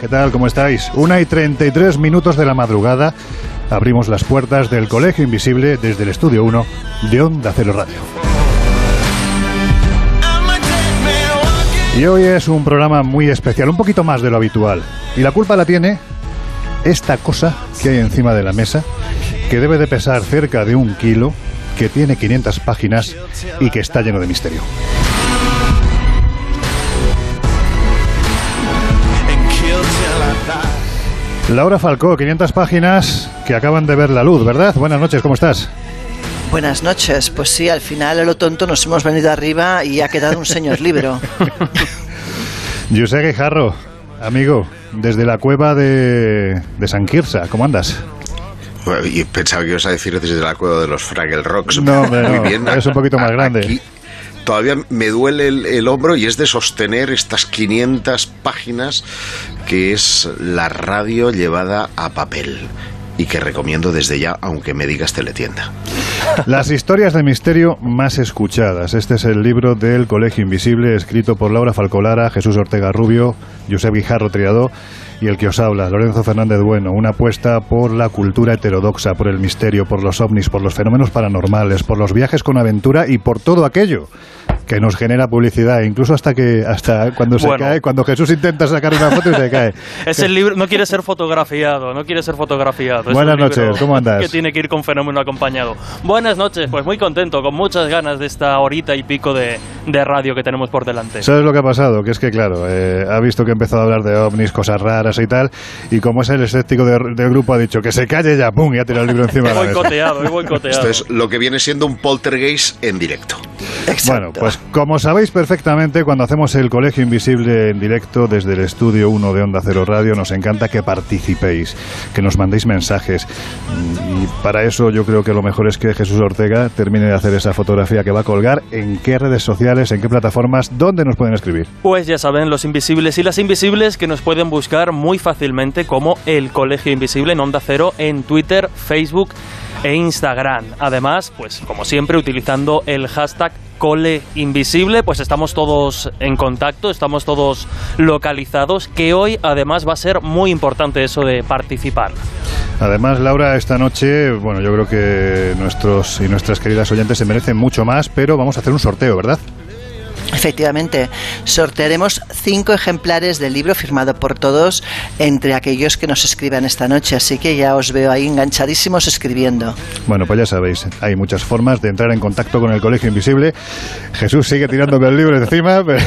¿Qué tal? ¿Cómo estáis? Una y 33 minutos de la madrugada. Abrimos las puertas del Colegio Invisible desde el Estudio 1 de Onda Cero Radio. Y hoy es un programa muy especial, un poquito más de lo habitual. Y la culpa la tiene esta cosa que hay encima de la mesa, que debe de pesar cerca de un kilo, que tiene 500 páginas y que está lleno de misterio. Laura Falcó, 500 páginas que acaban de ver la luz, ¿verdad? Buenas noches, ¿cómo estás? Buenas noches. Pues sí, al final a lo tonto nos hemos venido arriba y ha quedado un señor libro. José Guijarro, amigo, desde la cueva de, de San Quirsa, ¿cómo andas? Bueno, y pensaba que ibas a decir desde la cueva de los Fraggle Rocks. No, no, bien. es un poquito más grande. Aquí todavía me duele el, hombro y es de sostener estas 500 páginas que es la radio llevada a papel y que recomiendo desde ya, aunque me digas teletienda. Las historias de misterio más escuchadas. Este es el libro del Colegio Invisible, escrito por Laura Falcolara, Jesús Ortega Rubio, Josep Guijarro Triadó y el que os habla, Lorenzo Fernández Bueno. Una apuesta por la cultura heterodoxa, por el misterio, por los ovnis, por los fenómenos paranormales, por los viajes con aventura y por todo aquello que nos genera publicidad, incluso hasta que hasta cuando se Bueno. cae, cuando Jesús intenta sacar una foto y se cae. Es el libro, no quiere ser fotografiado, no quiere ser fotografiado. Buenas noches, ¿cómo andas? Que tiene que ir con fenómeno acompañado. Buenas noches, pues muy contento, con muchas ganas de esta horita y pico de, de radio que tenemos por delante. ¿Sabes lo que ha pasado? Que es que, claro, eh, ha visto que he empezado a hablar de ovnis, cosas raras y tal, y como es el escéptico de- del grupo, ha dicho que se calle ya, ¡pum! y ha tirado el libro encima de la mesa. boicoteado, he boicoteado. Esto es lo que viene siendo un poltergeist en directo. Exacto. Bueno, pues como sabéis perfectamente, cuando hacemos el Colegio Invisible en directo desde el estudio 1 de Onda Cero Radio, nos encanta que participéis, que nos mandéis mensajes. Mm, Y para eso yo creo que lo mejor es que Jesús Ortega termine de hacer esa fotografía que va a colgar. ¿En qué redes sociales, en qué plataformas, dónde nos pueden escribir? Pues ya saben, los invisibles y las invisibles que nos pueden buscar muy fácilmente como el Colegio Invisible en Onda Cero en Twitter, Facebook e Instagram. Además, pues como siempre, utilizando el hashtag Cole Invisible, pues estamos todos en contacto, estamos todos localizados, que hoy además va a ser muy importante eso de participar. Además, Laura, esta noche, bueno, yo creo que nuestros y nuestras queridas oyentes se merecen mucho más, pero vamos a hacer un sorteo, ¿verdad? Efectivamente, sortearemos cinco ejemplares del libro firmado por todos entre aquellos que nos escriban esta noche, así que ya os veo ahí enganchadísimos escribiendo. Bueno, pues ya sabéis, hay muchas formas de entrar en contacto con el Colegio Invisible. Jesús sigue tirándome el libro encima, pero...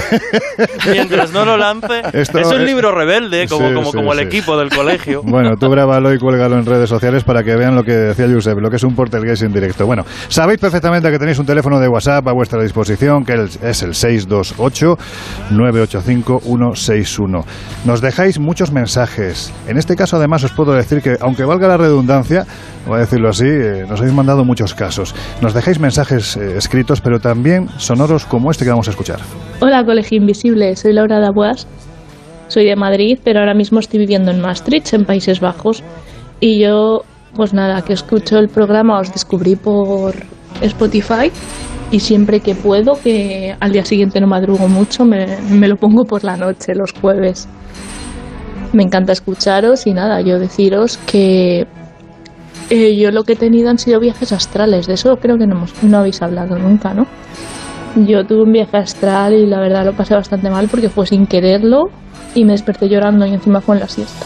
Mientras no lo lance, Esto es un es- libro rebelde, como, Sí, como, sí, como el equipo del colegio. Bueno, tú grábalo y cuélgalo en redes sociales para que vean lo que decía Josep, lo que es un portergués en directo. Bueno, sabéis perfectamente que tenéis un teléfono de WhatsApp a vuestra disposición, que es el 628-985-161. Nos dejáis muchos mensajes. En este caso, además, os puedo decir que, aunque valga la redundancia, voy a decirlo así, eh, nos habéis mandado muchos casos. Nos dejáis mensajes eh, escritos, pero también sonoros como este que vamos a escuchar. Hola, Colegio Invisible, soy Laura Dabuas. Soy de Madrid, pero ahora mismo estoy viviendo en Maastricht, en Países Bajos. Y yo, pues nada, que escucho el programa, os descubrí por Spotify y siempre que puedo, que al día siguiente no madrugo mucho, me, me lo pongo por la noche, los jueves. Me encanta escucharos y nada, yo deciros que eh, yo lo que he tenido han sido viajes astrales, de eso creo que no, hemos, no habéis hablado nunca, ¿no? Yo tuve un viaje astral y la verdad lo pasé bastante mal porque fue sin quererlo y me desperté llorando y encima fue en la siesta.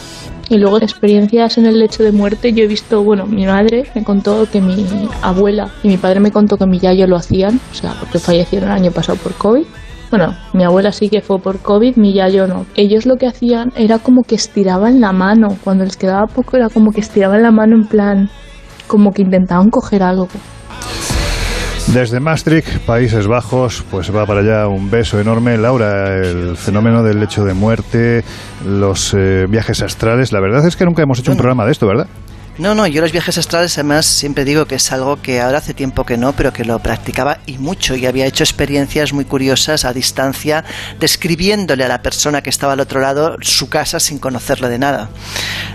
Y luego experiencias en el lecho de muerte, yo he visto, bueno, mi madre me contó que mi abuela y mi padre me contó que mi yayo lo hacían, o sea, porque fallecieron el año pasado por COVID. Bueno, mi abuela sí que fue por COVID, mi yayo no. Ellos lo que hacían era como que estiraban la mano, cuando les quedaba poco era como que estiraban la mano en plan, como que intentaban coger algo. Desde Maastricht, Países Bajos, pues va para allá un beso enorme. Laura, el fenómeno del lecho de muerte, los eh, viajes astrales. La verdad es que nunca hemos hecho un programa de esto, ¿verdad? No, no, yo los viajes astrales además siempre digo que es algo que ahora hace tiempo que no, pero que lo practicaba y mucho y había hecho experiencias muy curiosas a distancia, describiéndole a la persona que estaba al otro lado su casa sin conocerle de nada.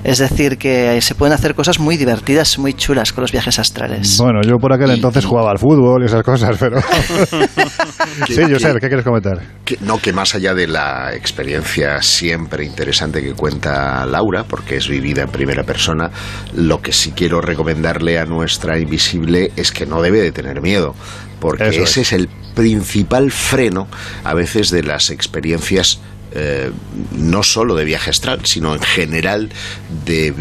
Es decir, que se pueden hacer cosas muy divertidas, muy chulas con los viajes astrales. Bueno, yo por aquel entonces jugaba al fútbol y esas cosas, pero... sí, José, ¿qué quieres comentar? no, que más allá de la experiencia siempre interesante que cuenta Laura, porque es vivida en primera persona, lo que sí quiero recomendarle a nuestra invisible es que no debe de tener miedo, porque ese es el principal freno a veces de las experiencias eh, no solo de viaje astral, sino en general de,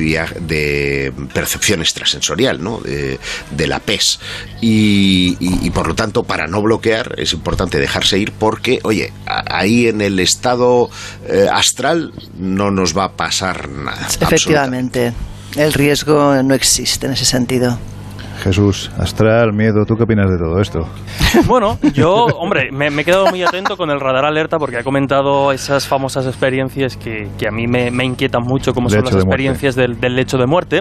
de percepción extrasensorial, ¿no? de, la PES. Y, por lo tanto, para no bloquear, es importante dejarse ir porque, oye, ahí en el estado eh, astral no nos va a pasar nada. Efectivamente el riesgo no existe en ese sentido. Jesús, astral, miedo, ¿tú qué opinas de todo esto? Bueno, yo, hombre, me, he quedado muy atento con el radar alerta porque ha comentado esas famosas experiencias que, a mí me, inquietan mucho, como son las experiencias del, del lecho de muerte.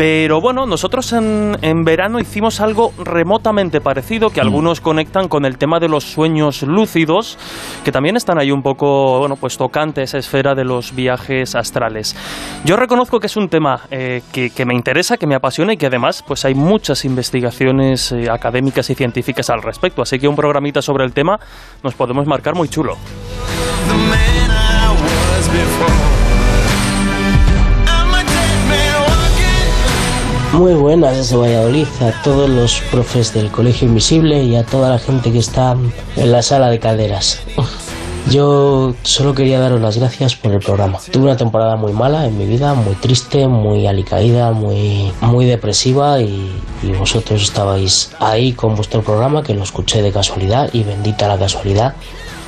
Pero bueno, nosotros en, en, verano hicimos algo remotamente parecido que mm. algunos conectan con el tema de los sueños lúcidos, que también están ahí un poco, bueno, pues tocante esa esfera de los viajes astrales. Yo reconozco que es un tema eh, que, me interesa, que me apasiona y que además pues hay muchas investigaciones eh, académicas y científicas al respecto, así que un programita sobre el tema nos podemos marcar muy chulo. Muy buenas desde Valladolid a todos los profes del Colegio Invisible y a toda la gente que está en la sala de calderas. Yo solo quería daros las gracias por el programa. Tuve una temporada muy mala en mi vida, muy triste, muy alicaída, muy, muy depresiva y, y vosotros estabais ahí con vuestro programa que lo escuché de casualidad y bendita la casualidad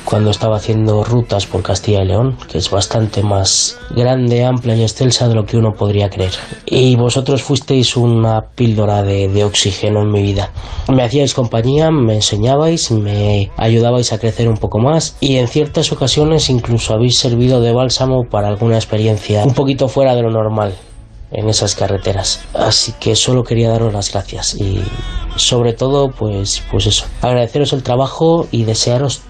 cuando estaba haciendo rutas por Castilla y León, que es bastante más grande, amplia y excelsa de lo que uno podría creer. Y vosotros fuisteis una píldora de, de oxígeno en mi vida. Me hacíais compañía, me enseñabais, me ayudabais a crecer un poco más y en ciertas ocasiones incluso habéis servido de bálsamo para alguna experiencia un poquito fuera de lo normal en esas carreteras. Así que solo quería daros las gracias y sobre todo pues pues eso, agradeceros el trabajo y desearos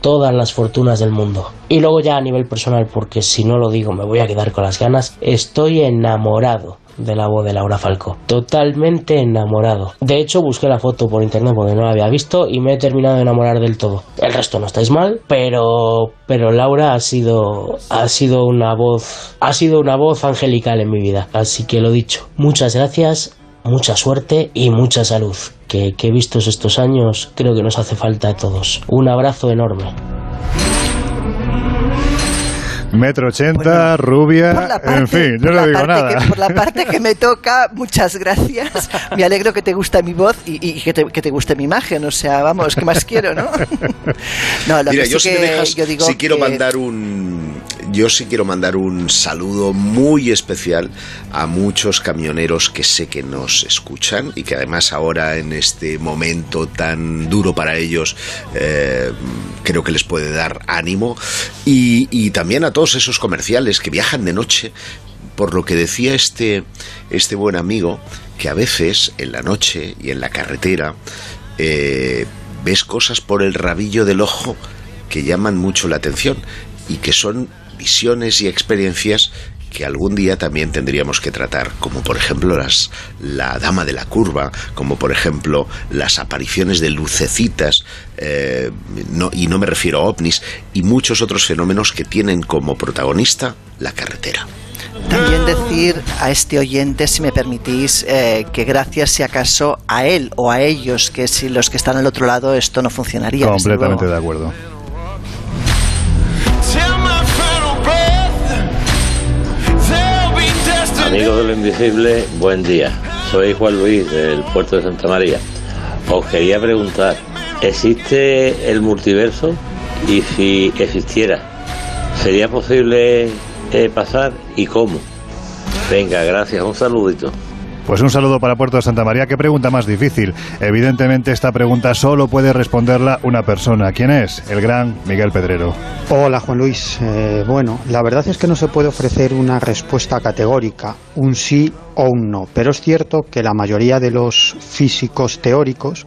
todas las fortunas del mundo. Y luego ya a nivel personal, porque si no lo digo me voy a quedar con las ganas, estoy enamorado de la voz de Laura Falco. Totalmente enamorado. De hecho, busqué la foto por internet porque no la había visto y me he terminado de enamorar del todo. El resto no estáis mal, pero pero Laura ha sido ha sido una voz ha sido una voz angelical en mi vida. Así que lo dicho, muchas gracias mucha suerte y mucha salud, que, que vistos estos años creo que nos hace falta a todos. Un abrazo enorme. Metro ochenta, rubia, en fin, yo no digo nada. por la parte que me toca, muchas gracias. Me alegro que te guste mi voz y, que, te, que, te, guste mi imagen. O sea, vamos, ¿qué más quiero, no? no lo Mira, yo, si, yo digo si quiero mandar un, yo sí quiero mandar un saludo muy especial a muchos camioneros que sé que nos escuchan y que además ahora en este momento tan duro para ellos eh, creo que les puede dar ánimo. Y, también a todos esos comerciales que viajan de noche. Por lo que decía este, este buen amigo, que a veces en la noche y en la carretera eh, ves cosas por el rabillo del ojo que llaman mucho la atención y que son visiones y experiencias que algún día también tendríamos que tratar, como por ejemplo las, la dama de la curva, como por ejemplo las apariciones de lucecitas, eh, y no me refiero a ovnis, y muchos otros fenómenos que tienen como protagonista la carretera. También decir a este oyente, si me permitís, eh, que gracias si acaso a él o a ellos, que si los que están al otro lado esto no funcionaría. Completamente de acuerdo. Amigos de lo invisible, buen día. Soy Juan Luis del puerto de Santa María. Os quería preguntar, ¿existe el multiverso? Y si existiera, ¿sería posible eh, pasar y cómo? Venga, gracias, un saludito. Pues un saludo para Puerto de Santa María. ¿Qué pregunta más difícil? Evidentemente esta pregunta solo puede responderla una persona. ¿Quién es? El gran Miguel Pedrero. Hola Juan Luis. Eh, bueno, la verdad es que no se puede ofrecer una respuesta categórica, un sí o un no. Pero es cierto que la mayoría de los físicos teóricos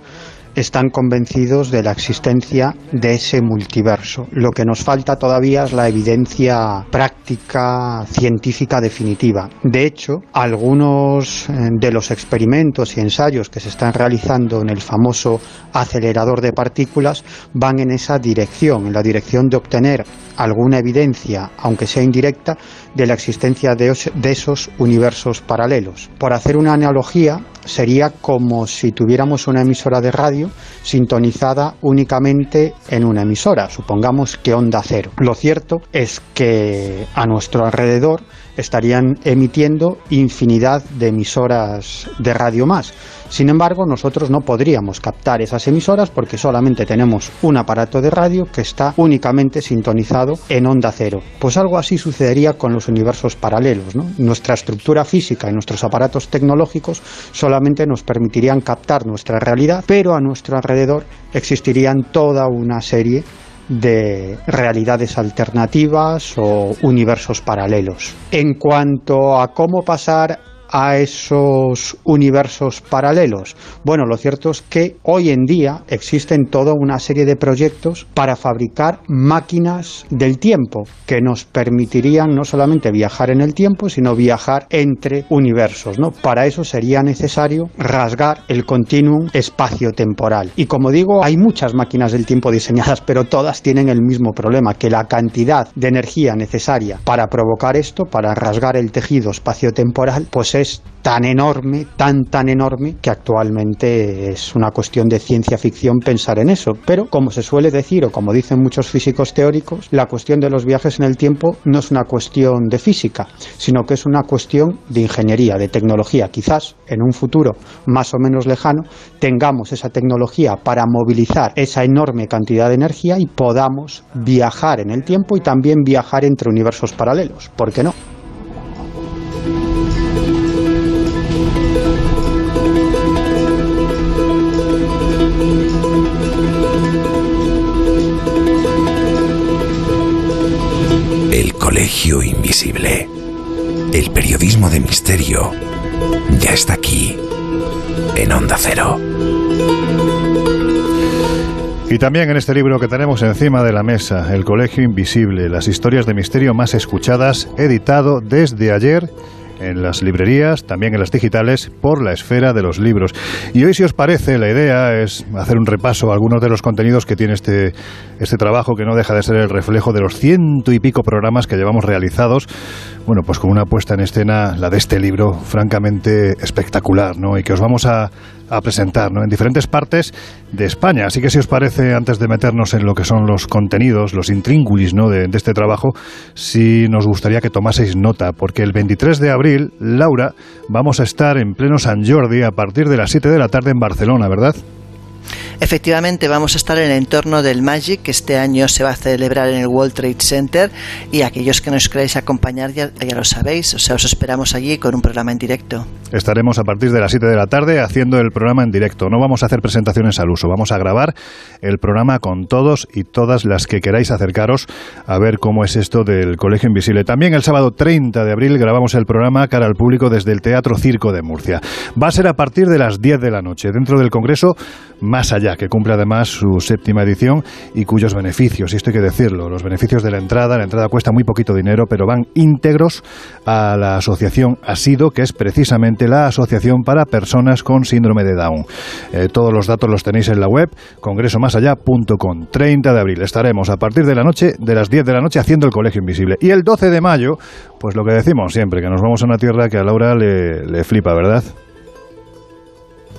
están convencidos de la existencia de ese multiverso. Lo que nos falta todavía es la evidencia práctica científica definitiva. De hecho, algunos eh, de los experimentos y ensayos que se están realizando en el famoso acelerador de partículas van en esa dirección, en la dirección de obtener alguna evidencia, aunque sea indirecta, de la existencia de, esos universos paralelos. Por hacer una analogía, sería como si tuviéramos una emisora de radio sintonizada únicamente en una emisora, supongamos que onda cero. Lo cierto es que a nuestro alrededor estarían emitiendo infinidad de emisoras de radio más. Sin embargo, nosotros no podríamos captar esas emisoras porque solamente tenemos un aparato de radio que está únicamente sintonizado en onda cero. Pues algo así sucedería con los universos paralelos. Nuestra estructura física y nuestros aparatos tecnológicos solamente nos permitirían captar nuestra realidad, pero a nuestro alrededor existirían toda una serie de realidades alternativas o universos paralelos. En cuanto a cómo pasar a esos universos paralelos? Bueno, lo cierto es que hoy en día existen toda una serie de proyectos para fabricar máquinas del tiempo que nos permitirían no solamente viajar en el tiempo, sino viajar entre universos. ¿no? Para eso sería necesario rasgar el continuum espacio-temporal. Y como digo, hay muchas máquinas del tiempo diseñadas, pero todas tienen el mismo problema, que la cantidad de energía necesaria para provocar esto, para rasgar el tejido espacio-temporal, pues es es tan enorme, tan, tan enorme, que actualmente es una cuestión de ciencia ficción pensar en eso. Pero, como se suele decir, o como dicen muchos físicos teóricos, la cuestión de los viajes en el tiempo no es una cuestión de física, sino que es una cuestión de ingeniería, de tecnología. Quizás en un futuro más o menos lejano tengamos esa tecnología para movilizar esa enorme cantidad de energía y podamos viajar en el tiempo y también viajar entre universos paralelos. ¿Por qué no? Colegio Invisible. El periodismo de misterio ya está aquí, en Onda Cero. Y también en este libro que tenemos encima de la mesa, El Colegio Invisible, las historias de misterio más escuchadas, editado desde ayer en las librerías, también en las digitales, por la esfera de los libros. Y hoy, si os parece, la idea es hacer un repaso a algunos de los contenidos que tiene este, este trabajo, que no deja de ser el reflejo de los ciento y pico programas que llevamos realizados, bueno, pues con una puesta en escena, la de este libro, francamente espectacular, ¿no? Y que os vamos a, a presentar ¿no? en diferentes partes de España. Así que si os parece, antes de meternos en lo que son los contenidos, los intríngulis ¿no? de, de este trabajo, sí nos gustaría que tomaseis nota, porque el 23 de abril, Laura, vamos a estar en pleno San Jordi a partir de las 7 de la tarde en Barcelona, ¿verdad? Efectivamente, vamos a estar en el entorno del Magic, que este año se va a celebrar en el World Trade Center. Y aquellos que nos queráis acompañar, ya, lo sabéis, o sea, os esperamos allí con un programa en directo. Estaremos a partir de las 7 de la tarde haciendo el programa en directo. No vamos a hacer presentaciones al uso, vamos a grabar el programa con todos y todas las que queráis acercaros a ver cómo es esto del Colegio Invisible. También el sábado 30 de abril grabamos el programa cara al público desde el Teatro Circo de Murcia. Va a ser a partir de las 10 de la noche, dentro del Congreso Más Allá que cumple además su séptima edición y cuyos beneficios, y esto hay que decirlo, los beneficios de la entrada, la entrada cuesta muy poquito dinero, pero van íntegros a la asociación ASIDO, que es precisamente la asociación para personas con síndrome de Down. Eh, todos los datos los tenéis en la web congresomasallá.com. 30 de abril estaremos a partir de la noche, de las 10 de la noche, haciendo el Colegio Invisible. Y el 12 de mayo, pues lo que decimos siempre, que nos vamos a una tierra que a Laura le, le flipa, ¿verdad?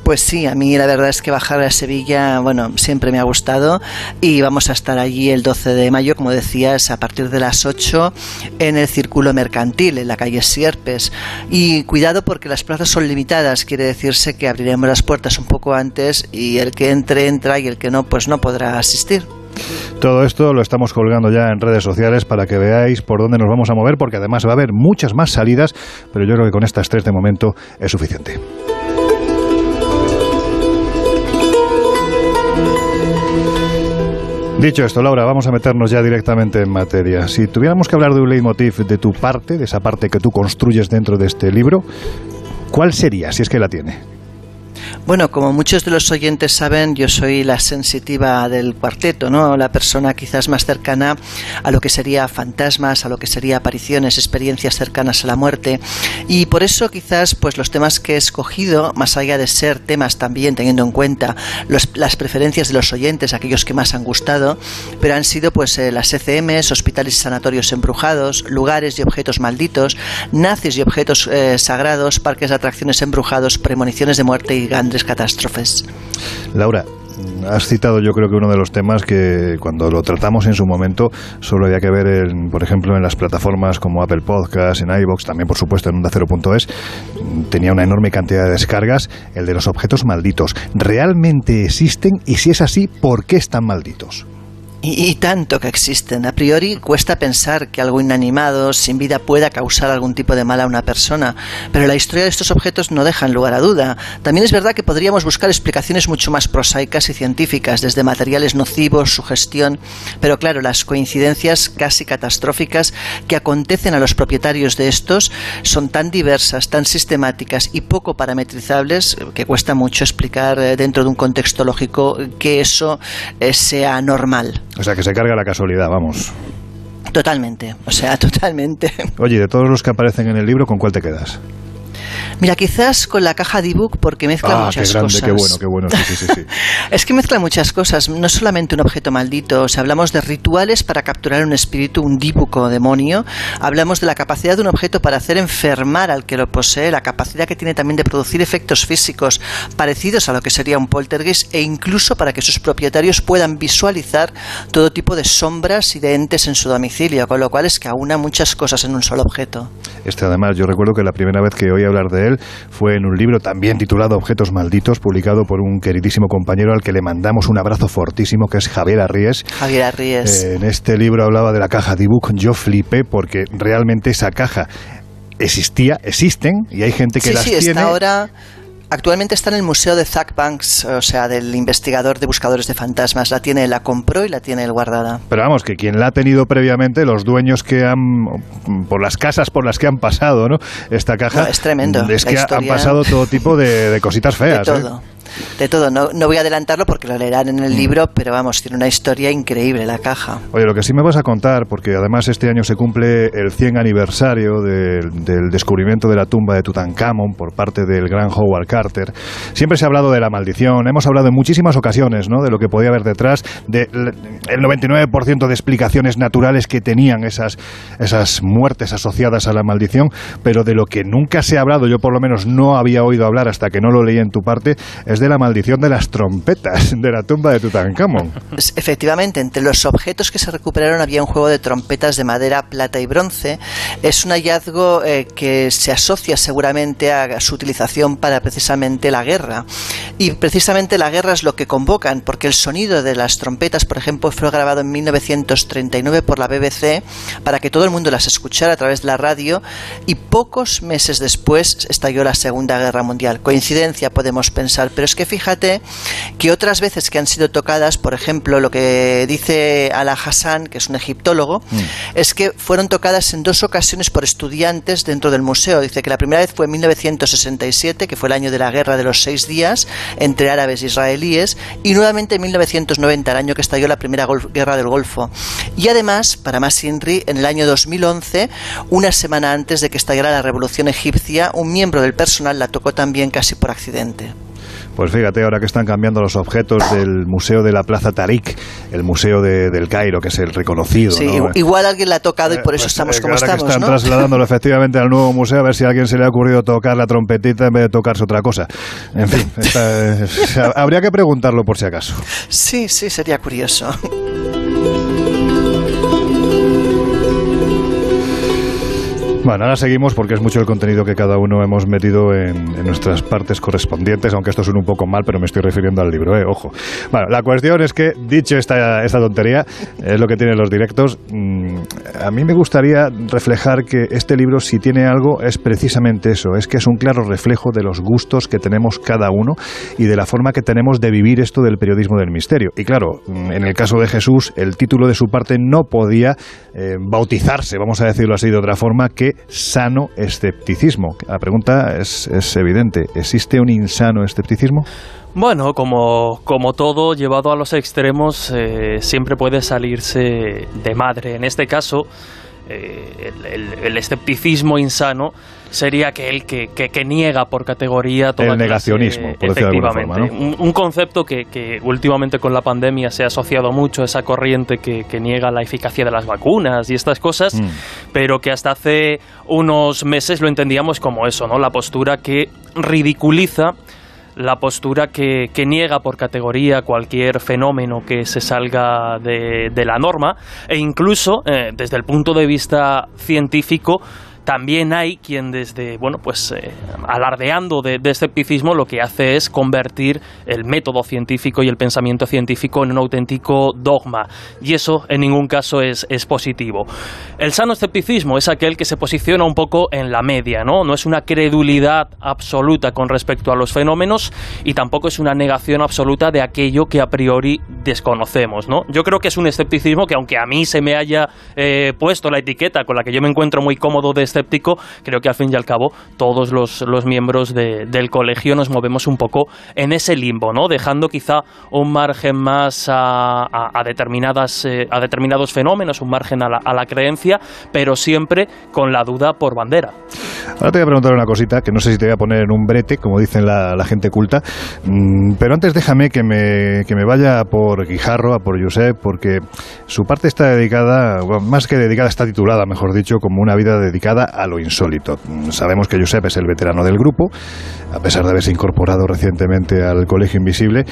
Pues sí, a mí la verdad es que bajar a Sevilla, bueno, siempre me ha gustado y vamos a estar allí el 12 de mayo, como decías, a partir de las 8 en el Círculo Mercantil, en la calle Sierpes. Y cuidado porque las plazas son limitadas, quiere decirse que abriremos las puertas un poco antes y el que entre entra y el que no, pues no podrá asistir. Todo esto lo estamos colgando ya en redes sociales para que veáis por dónde nos vamos a mover, porque además va a haber muchas más salidas, pero yo creo que con estas tres de momento es suficiente. Dicho esto, Laura, vamos a meternos ya directamente en materia. Si tuviéramos que hablar de un leitmotiv de tu parte, de esa parte que tú construyes dentro de este libro, ¿cuál sería, si es que la tiene? Bueno, como muchos de los oyentes saben, yo soy la sensitiva del cuarteto, ¿no? La persona quizás más cercana a lo que sería fantasmas, a lo que sería apariciones, experiencias cercanas a la muerte. Y por eso quizás pues los temas que he escogido, más allá de ser temas también teniendo en cuenta las preferencias de los oyentes, aquellos que más han gustado, pero han sido pues eh, las ECMs, hospitales y sanatorios embrujados, lugares y objetos malditos, nazis y objetos eh, sagrados, parques de atracciones embrujados, premoniciones de muerte y grandes catástrofes. Laura, has citado yo creo que uno de los temas que cuando lo tratamos en su momento solo había que ver, en, por ejemplo, en las plataformas como Apple Podcasts, en iVoox, también por supuesto en Onda0.es, tenía una enorme cantidad de descargas, el de los objetos malditos. ¿Realmente existen? Y si es así, ¿por qué están malditos? Y, tanto que existen. A priori cuesta pensar que algo inanimado, sin vida, pueda causar algún tipo de mal a una persona, pero la historia de estos objetos no deja lugar a duda. También es verdad que podríamos buscar explicaciones mucho más prosaicas y científicas, desde materiales nocivos, sugestión, pero claro, las coincidencias casi catastróficas que acontecen a los propietarios de estos son tan diversas, tan sistemáticas y poco parametrizables que cuesta mucho explicar eh, dentro de un contexto lógico que eso eh, sea normal. O sea, que se carga la casualidad, vamos. Totalmente, o sea, totalmente. Oye, de todos los que aparecen en el libro, ¿con cuál te quedas? Mira, quizás con la caja de ebook porque mezcla ah, muchas qué grande, cosas. Qué bueno, qué bueno, sí, sí, sí. es que mezcla muchas cosas, no solamente un objeto maldito, o sea, hablamos de rituales para capturar un espíritu, un dibuco demonio, hablamos de la capacidad de un objeto para hacer enfermar al que lo posee, la capacidad que tiene también de producir efectos físicos parecidos a lo que sería un poltergeist e incluso para que sus propietarios puedan visualizar todo tipo de sombras y de entes en su domicilio, con lo cual es que aúna muchas cosas en un solo objeto. Este además, yo recuerdo que la primera vez que oí hablar de él fue en un libro también titulado Objetos Malditos, publicado por un queridísimo compañero al que le mandamos un abrazo fortísimo, que es Javier Arries. Javier Arries. Eh, en este libro hablaba de la caja de ebook. Yo flipé porque realmente esa caja existía, existen y hay gente que sí, las sí, tiene. Ahora Actualmente está en el museo de Zach Banks, o sea, del investigador de buscadores de fantasmas. La tiene, la compró y la tiene él guardada. Pero vamos, que quien la ha tenido previamente, los dueños que han, por las casas por las que han pasado, ¿no? Esta caja. No, es tremendo. Es que han pasado todo tipo de, de cositas feas. de ¿eh? De todo. No, no voy a adelantarlo porque lo leerán en el Mm. libro, pero vamos, tiene una historia increíble la caja. Oye, lo que sí me vas a contar, porque además este año se cumple el 100 aniversario del, del descubrimiento de la tumba de Tutankamón por parte del gran Howard Carter. Siempre se ha hablado de la maldición, hemos hablado en muchísimas ocasiones ¿no? de lo que podía haber detrás, del el 99% de explicaciones naturales que tenían esas, esas muertes asociadas a la maldición, pero de lo que nunca se ha hablado, yo por lo menos no había oído hablar hasta que no lo leí en tu parte, es de la maldición de las trompetas de la tumba de Tutankamón. Efectivamente, entre los objetos que se recuperaron había un juego de trompetas de madera, plata y bronce. Es un hallazgo eh, que se asocia seguramente a su utilización para precisamente la guerra. Y precisamente la guerra es lo que convocan, porque el sonido de las trompetas, por ejemplo, fue grabado en 1939 por la BBC para que todo el mundo las escuchara a través de la radio y pocos meses después estalló la Segunda Guerra Mundial. Coincidencia podemos pensar, pero es es que fíjate que otras veces que han sido tocadas, por ejemplo, lo que dice Ala Hassan, que es un egiptólogo, mm. es que fueron tocadas en dos ocasiones por estudiantes dentro del museo. Dice que la primera vez fue en 1967, que fue el año de la guerra de los seis días entre árabes e israelíes, y nuevamente en 1990, el año que estalló la primera guerra del Golfo. Y además, para más Inri, en el año 2011, una semana antes de que estallara la revolución egipcia, un miembro del personal la tocó también casi por accidente. Pues fíjate, ahora que están cambiando los objetos del Museo de la Plaza Tarik, el Museo del Cairo, que es el reconocido. Sí, igual alguien la ha tocado y por eso eh, pues, estamos eh, como ahora estamos. Que están trasladándolo efectivamente al nuevo museo, a ver si a alguien se le ha ocurrido tocar la trompetita en vez de tocarse otra cosa. En fin, habría que preguntarlo por si acaso. Sí, sí, sería curioso. Bueno, ahora seguimos porque es mucho el contenido que cada uno hemos metido en, nuestras partes correspondientes, aunque esto suene un poco mal, pero me estoy refiriendo al libro, ¿eh? ojo. Bueno, la cuestión es que, dicho esta, esta tontería, es lo que tienen los directos, mm, a mí me gustaría reflejar que este libro, si tiene algo, es precisamente eso, es que es un claro reflejo de los gustos que tenemos cada uno y de la forma que tenemos de vivir esto del periodismo del misterio. Y claro, mm, en el caso de Jesús, el título de su parte no podía eh, bautizarse, vamos a decirlo así de otra forma, que sano escepticismo. La pregunta es, evidente. ¿Existe un insano escepticismo? Bueno, como, como todo llevado a los extremos, eh, siempre puede salirse de madre. En este caso, eh, el, escepticismo insano sería aquel que, que, niega por categoría todo el negacionismo, por efectivamente, de un, un, concepto que, que, últimamente con la pandemia se ha asociado mucho a esa corriente que, niega la eficacia de las vacunas y estas cosas, mm. pero que hasta hace unos meses lo entendíamos como eso, ¿no? La postura que ridiculiza la postura que, niega por categoría cualquier fenómeno que se salga de, la norma e incluso eh, desde el punto de vista científico también hay quien desde, bueno, pues eh, alardeando de, escepticismo lo que hace es convertir el método científico y el pensamiento científico en un auténtico dogma. Y eso en ningún caso es, es positivo. El sano escepticismo es aquel que se posiciona un poco en la media, ¿no? No es una credulidad absoluta con respecto a los fenómenos y tampoco es una negación absoluta de aquello que a priori desconocemos, ¿no? Yo creo que es un escepticismo que aunque a mí se me haya eh, puesto la etiqueta con la que yo me encuentro muy cómodo de escéptico, creo que al fin y al cabo todos los, los miembros del colegio nos movemos un poco en ese limbo, ¿no? Dejando quizá un margen más a, a, determinadas, eh, a determinados fenómenos, un margen a la, a la creencia, pero siempre con la duda por bandera. Ahora te voy a preguntar una cosita que no sé si te voy a poner en un brete, como dicen la, la gente culta, mm, pero antes déjame que me, que me vaya por Guijarro, a por Josep, porque su parte está dedicada, más que dedicada, está titulada, mejor dicho, como una vida dedicada a lo insólito. Sabemos que Josep es el veterano del grupo, a pesar de haberse incorporado recientemente al Colegio Invisible,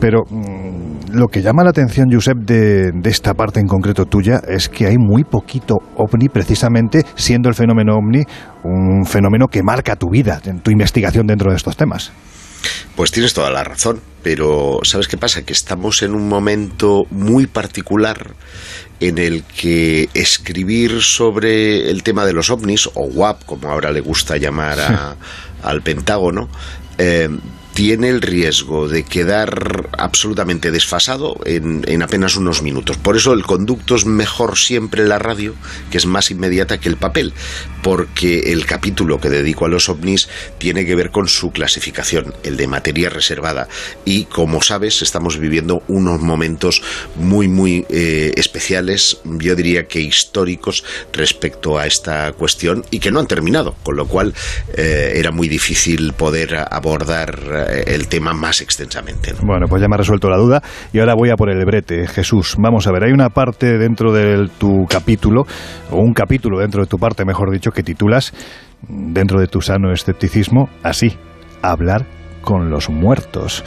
pero mm, lo que llama la atención, Josep, de, de esta parte en concreto tuya es que hay muy poquito ovni, precisamente siendo el fenómeno ovni un fenómeno que marca tu vida, en tu investigación dentro de estos temas. Pues tienes toda la razón, pero ¿sabes qué pasa? Que estamos en un momento muy particular en el que escribir sobre el tema de los ovnis, o WAP, como ahora le gusta llamar al Pentágono, eh, tiene el riesgo de quedar absolutamente desfasado en, apenas unos minutos. Por eso el conducto es mejor siempre la radio, que es más inmediata que el papel, porque el capítulo que dedico a los ovnis tiene que ver con su clasificación, el de materia reservada. Y como sabes, estamos viviendo unos momentos muy, muy eh, especiales, yo diría que históricos respecto a esta cuestión y que no han terminado, con lo cual eh, era muy difícil poder abordar eh, el tema más extensamente. Bueno, pues ya me ha resuelto la duda y ahora voy a por el brete. Jesús, vamos a ver, hay una parte dentro de tu capítulo, o un capítulo dentro de tu parte, mejor dicho, que titulas, dentro de tu sano escepticismo, así, hablar con los muertos.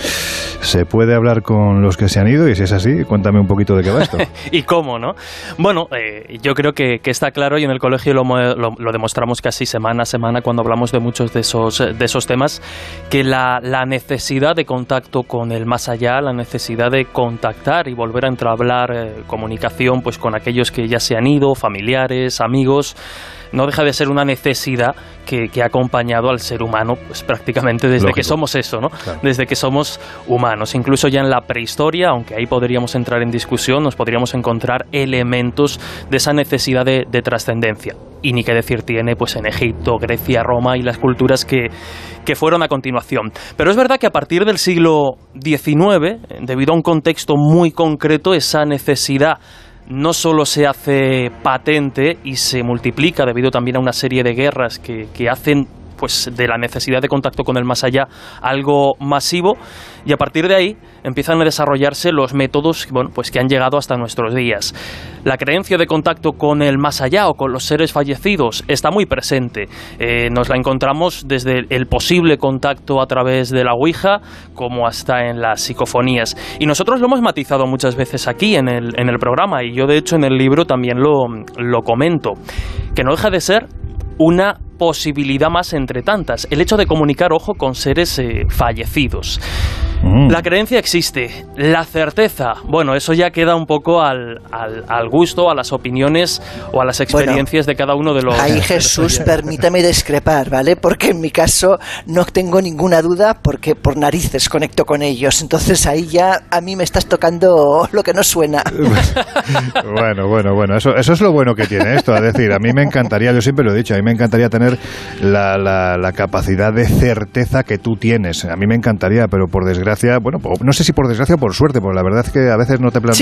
¿Se puede hablar con los que se han ido? Y si es así, cuéntame un poquito de qué va esto. ¿Y cómo, no? Bueno, eh, yo creo que, está claro y en el colegio lo, lo, demostramos casi semana a semana cuando hablamos de muchos de esos, de esos temas, que la, la, necesidad de contacto con el más allá, la necesidad de contactar y volver a entablar eh, comunicación pues, con aquellos que ya se han ido, familiares, amigos, no deja de ser una necesidad que, ha acompañado al ser humano pues, prácticamente desde que somos eso, ¿no? Desde que somos humanos. Incluso ya en la prehistoria, aunque ahí podríamos entrar en discusión, nos podríamos encontrar elementos de esa necesidad de, de trascendencia. Y ni qué decir tiene pues en Egipto, Grecia, Roma y las culturas que, que fueron a continuación. Pero es verdad que a partir del siglo XIX, debido a un contexto muy concreto, esa necesidad no solo se hace patente y se multiplica debido también a una serie de guerras que, que hacen pues de la necesidad de contacto con el más allá algo masivo y a partir de ahí empiezan a desarrollarse los métodos bueno, pues que han llegado hasta nuestros días. La creencia de contacto con el más allá o con los seres fallecidos está muy presente. Eh, nos la encontramos desde el posible contacto a través de la Ouija como hasta en las psicofonías. Y nosotros lo hemos matizado muchas veces aquí en el, en el programa y yo de hecho en el libro también lo, lo comento, que no deja de ser una posibilidad más entre tantas, el hecho de comunicar, ojo, con seres eh, fallecidos. Mm. La creencia existe, la certeza, bueno, eso ya queda un poco al, al, gusto, a las opiniones o a las experiencias de cada uno de los... Ahí Jesús, permítame discrepar, ¿vale? Porque en mi caso no tengo ninguna duda porque por narices conecto con ellos, entonces ahí ya a mí me estás tocando lo que no suena. bueno, bueno, bueno, eso, eso es lo bueno que tiene esto, es decir, a mí me encantaría, yo siempre lo he dicho, a mí me encantaría tener la, la, la capacidad de certeza que tú tienes, a mí me encantaría, pero por desgracia bueno, no sé si por desgracia o por suerte, porque la verdad es que a veces no te planteas.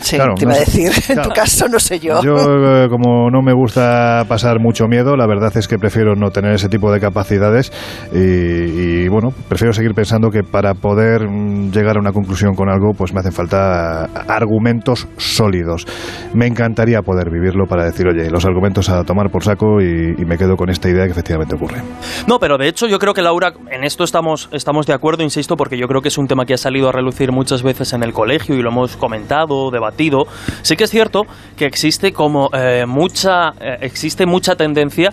Sí, te iba a decir, en tu caso no sé yo. Yo, eh, como no me gusta pasar mucho miedo, la verdad es que prefiero no tener ese tipo de capacidades y, bueno, prefiero seguir pensando que para poder mm, llegar a una conclusión con algo, pues me hacen falta argumentos sólidos. Me encantaría poder vivirlo para decir, oye, los argumentos a tomar por saco y, y me quedo con esta idea que efectivamente ocurre. No, pero de hecho yo creo que Laura, en esto estamos, estamos de acuerdo, insisto, porque yo creo que es un tema que ha salido a relucir muchas veces en el colegio y lo hemos comentado, debatido. Sí que es cierto que existe como eh, mucha, eh, existe mucha tendencia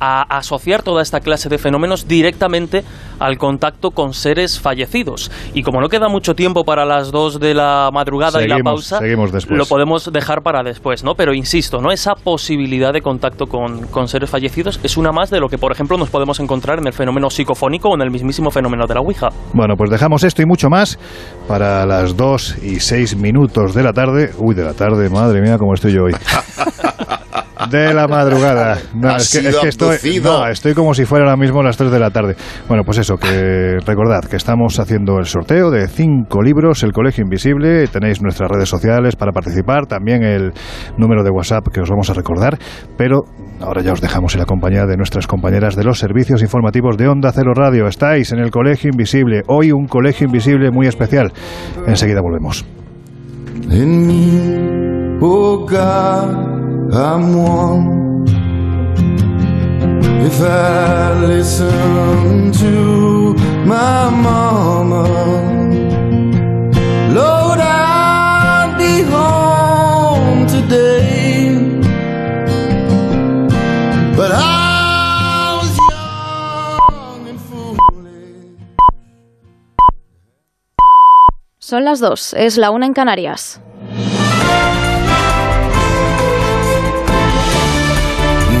a asociar toda esta clase de fenómenos directamente al contacto con seres fallecidos. Y como no queda mucho tiempo para las dos de la madrugada y la pausa, lo podemos dejar para después, ¿no? Pero insisto, ¿no? Esa posibilidad de contacto con, con, seres fallecidos es una más de lo que, por ejemplo, nos podemos encontrar en el fenómeno psicofónico o en el mismísimo fenómeno de la Ouija. Bueno, pues dejamos esto y mucho más para las dos y seis minutos de la tarde. Uy, de la tarde, madre mía, cómo estoy yo hoy. de la madrugada. No, es que, estoy, no, estoy como si fuera ahora mismo las 3 de la tarde. Bueno, pues eso, que recordad que estamos haciendo el sorteo de cinco libros, El Colegio Invisible. Tenéis nuestras redes sociales para participar, también el número de WhatsApp que os vamos a recordar. Pero ahora ya os dejamos en la compañía de nuestras compañeras de los servicios informativos de Onda Cero Radio. Estáis en el Colegio Invisible. Hoy un Colegio Invisible muy especial. Enseguida volvemos. I'm one. If I listen to my mama, Lord, I'd be home today. But I was young. Son las dos, es la una en Canarias.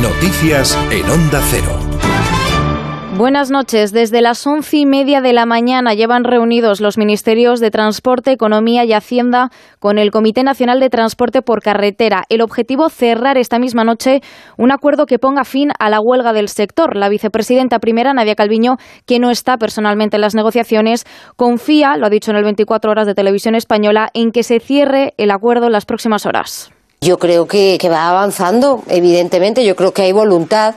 Noticias en Onda Cero. Buenas noches. Desde las once y media de la mañana llevan reunidos los ministerios de Transporte, Economía y Hacienda con el Comité Nacional de Transporte por Carretera. El objetivo cerrar esta misma noche un acuerdo que ponga fin a la huelga del sector. La vicepresidenta primera, Nadia Calviño, que no está personalmente en las negociaciones, confía, lo ha dicho en el 24 horas de televisión española, en que se cierre el acuerdo en las próximas horas. Yo creo que, va avanzando, evidentemente, yo creo que hay voluntad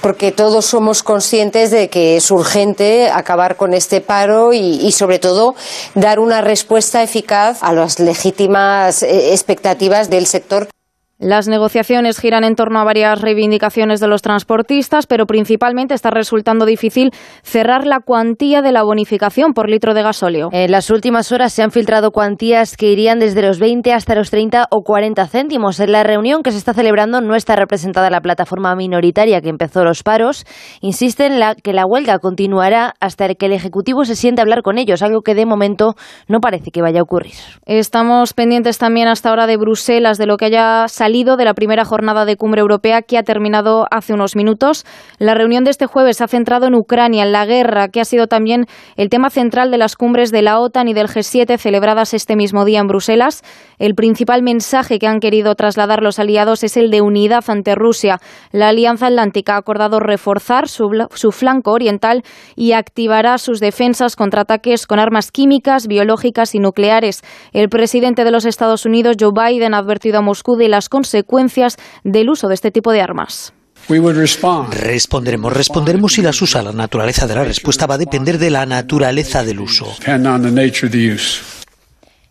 porque todos somos conscientes de que es urgente acabar con este paro y, y, sobre todo dar una respuesta eficaz a las legítimas eh, expectativas del sector. Las negociaciones giran en torno a varias reivindicaciones de los transportistas, pero principalmente está resultando difícil cerrar la cuantía de la bonificación por litro de gasóleo. En las últimas horas se han filtrado cuantías que irían desde los 20 hasta los 30 o 40 céntimos. En la reunión que se está celebrando no está representada la plataforma minoritaria que empezó los paros. Insisten en que la huelga continuará hasta que el Ejecutivo se siente a hablar con ellos, algo que de momento no parece que vaya a ocurrir. Estamos pendientes también hasta ahora de Bruselas, de lo que haya salido salido de la primera jornada de cumbre europea que ha terminado hace unos minutos. La reunión de este jueves se ha centrado en Ucrania, en la guerra, que ha sido también el tema central de las cumbres de la OTAN y del G7 celebradas este mismo día en Bruselas. El principal mensaje que han querido trasladar los aliados es el de unidad ante Rusia. La Alianza Atlántica ha acordado reforzar su, su flanco oriental y activará sus defensas contra ataques con armas químicas, biológicas y nucleares. El presidente de los Estados Unidos, Joe Biden, ha advertido a Moscú de las consecuencias del uso de este tipo de armas. Responderemos, responderemos si las usa. La naturaleza de la respuesta va a depender de la naturaleza del uso.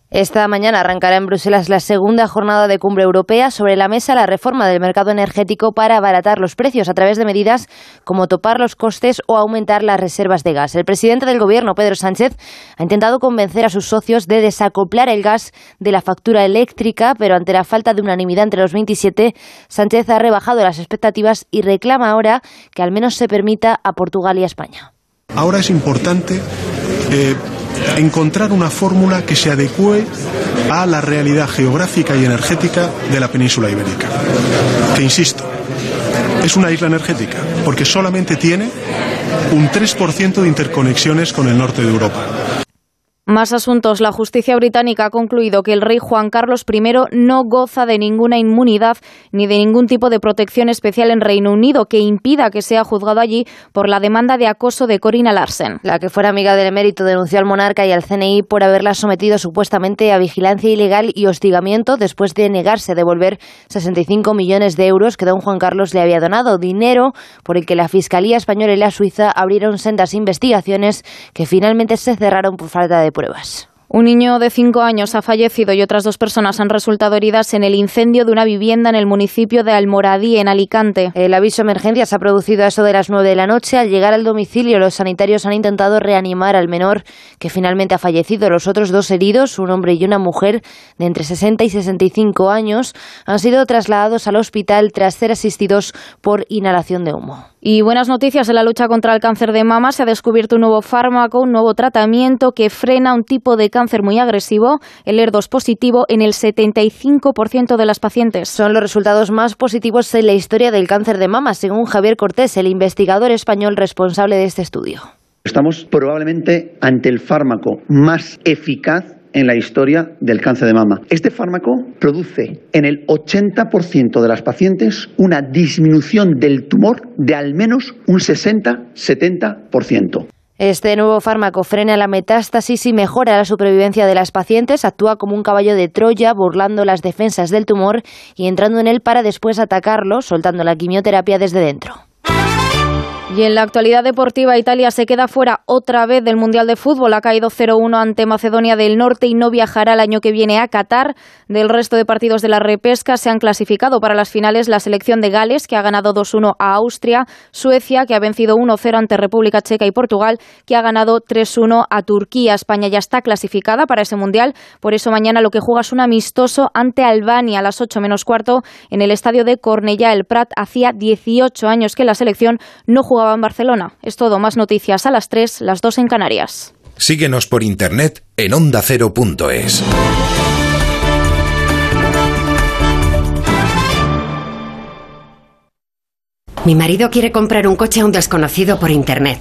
Esta mañana arrancará en Bruselas la segunda jornada de cumbre europea sobre la mesa la reforma del mercado energético para abaratar los precios a través de medidas como topar los costes o aumentar las reservas de gas. El presidente del gobierno, Pedro Sánchez, ha intentado convencer a sus socios de desacoplar el gas de la factura eléctrica, pero ante la falta de unanimidad entre los 27, Sánchez ha rebajado las expectativas y reclama ahora que al menos se permita a Portugal y a España. Ahora es importante eh, encontrar una fórmula que se adecue a la realidad geográfica y energética de la península ibérica. Que insisto, es una isla energética, porque solamente tiene un 3% de interconexiones con el norte de Europa. Más asuntos. La justicia británica ha concluido que el rey Juan Carlos I no goza de ninguna inmunidad ni de ningún tipo de protección especial en Reino Unido que impida que sea juzgado allí por la demanda de acoso de Corina Larsen. La que fuera amiga del emérito denunció al monarca y al CNI por haberla sometido supuestamente a vigilancia ilegal y hostigamiento después de negarse a devolver 65 millones de euros que don Juan Carlos le había donado, dinero por el que la Fiscalía Española y la Suiza abrieron sendas investigaciones que finalmente se cerraron por falta de pruebas. Un niño de cinco años ha fallecido y otras dos personas han resultado heridas en el incendio de una vivienda en el municipio de Almoradí, en Alicante. El aviso de emergencia se ha producido a eso de las nueve de la noche. Al llegar al domicilio, los sanitarios han intentado reanimar al menor, que finalmente ha fallecido. Los otros dos heridos, un hombre y una mujer de entre 60 y 65 años, han sido trasladados al hospital tras ser asistidos por inhalación de humo. Y buenas noticias en la lucha contra el cáncer de mama. Se ha descubierto un nuevo fármaco, un nuevo tratamiento que frena un tipo de cáncer muy agresivo, el ER2 positivo, en el 75% de las pacientes. Son los resultados más positivos en la historia del cáncer de mama, según Javier Cortés, el investigador español responsable de este estudio. Estamos probablemente ante el fármaco más eficaz en la historia del cáncer de mama. Este fármaco produce en el 80% de las pacientes una disminución del tumor de al menos un 60-70%. Este nuevo fármaco frena la metástasis y mejora la supervivencia de las pacientes, actúa como un caballo de Troya, burlando las defensas del tumor y entrando en él para después atacarlo, soltando la quimioterapia desde dentro. Y en la actualidad deportiva, Italia se queda fuera otra vez del Mundial de Fútbol. Ha caído 0-1 ante Macedonia del Norte y no viajará el año que viene a Qatar. Del resto de partidos de la repesca se han clasificado para las finales la selección de Gales, que ha ganado 2-1 a Austria, Suecia, que ha vencido 1-0 ante República Checa y Portugal, que ha ganado 3-1 a Turquía. España ya está clasificada para ese Mundial, por eso mañana lo que juega es un amistoso ante Albania a las 8 menos cuarto en el estadio de Cornellá el Prat. Hacía 18 años que la selección no jugaba en Barcelona. Es todo, más noticias a las 3, las 2 en Canarias. Síguenos por internet en ondacero.es. Mi marido quiere comprar un coche a un desconocido por internet,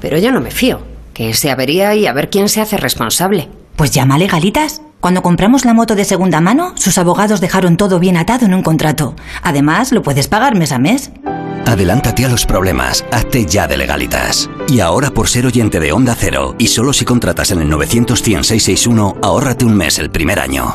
pero yo no me fío. Que se avería y a ver quién se hace responsable. Pues llama a Legalitas. Cuando compramos la moto de segunda mano, sus abogados dejaron todo bien atado en un contrato. Además, lo puedes pagar mes a mes. Adelántate a los problemas, hazte ya de legalitas. Y ahora por ser oyente de Onda Cero, y solo si contratas en el 900 661 ahórrate un mes el primer año.